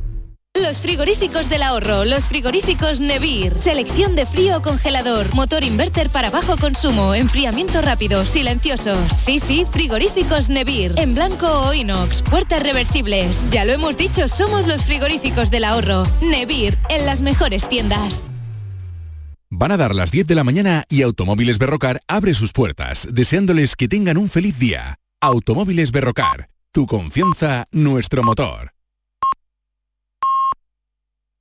Los frigoríficos del ahorro, los frigoríficos Nevir. Selección de frío o congelador, motor inverter para bajo consumo, enfriamiento rápido, silencioso. Sí, sí, frigoríficos Nevir. En blanco o inox, puertas reversibles. Ya lo hemos dicho, somos los frigoríficos del ahorro. Nevir, en las mejores tiendas. Van a dar las 10 de la mañana y Automóviles Berrocar abre sus puertas, deseándoles que tengan un feliz día. Automóviles Berrocar, tu confianza, nuestro motor.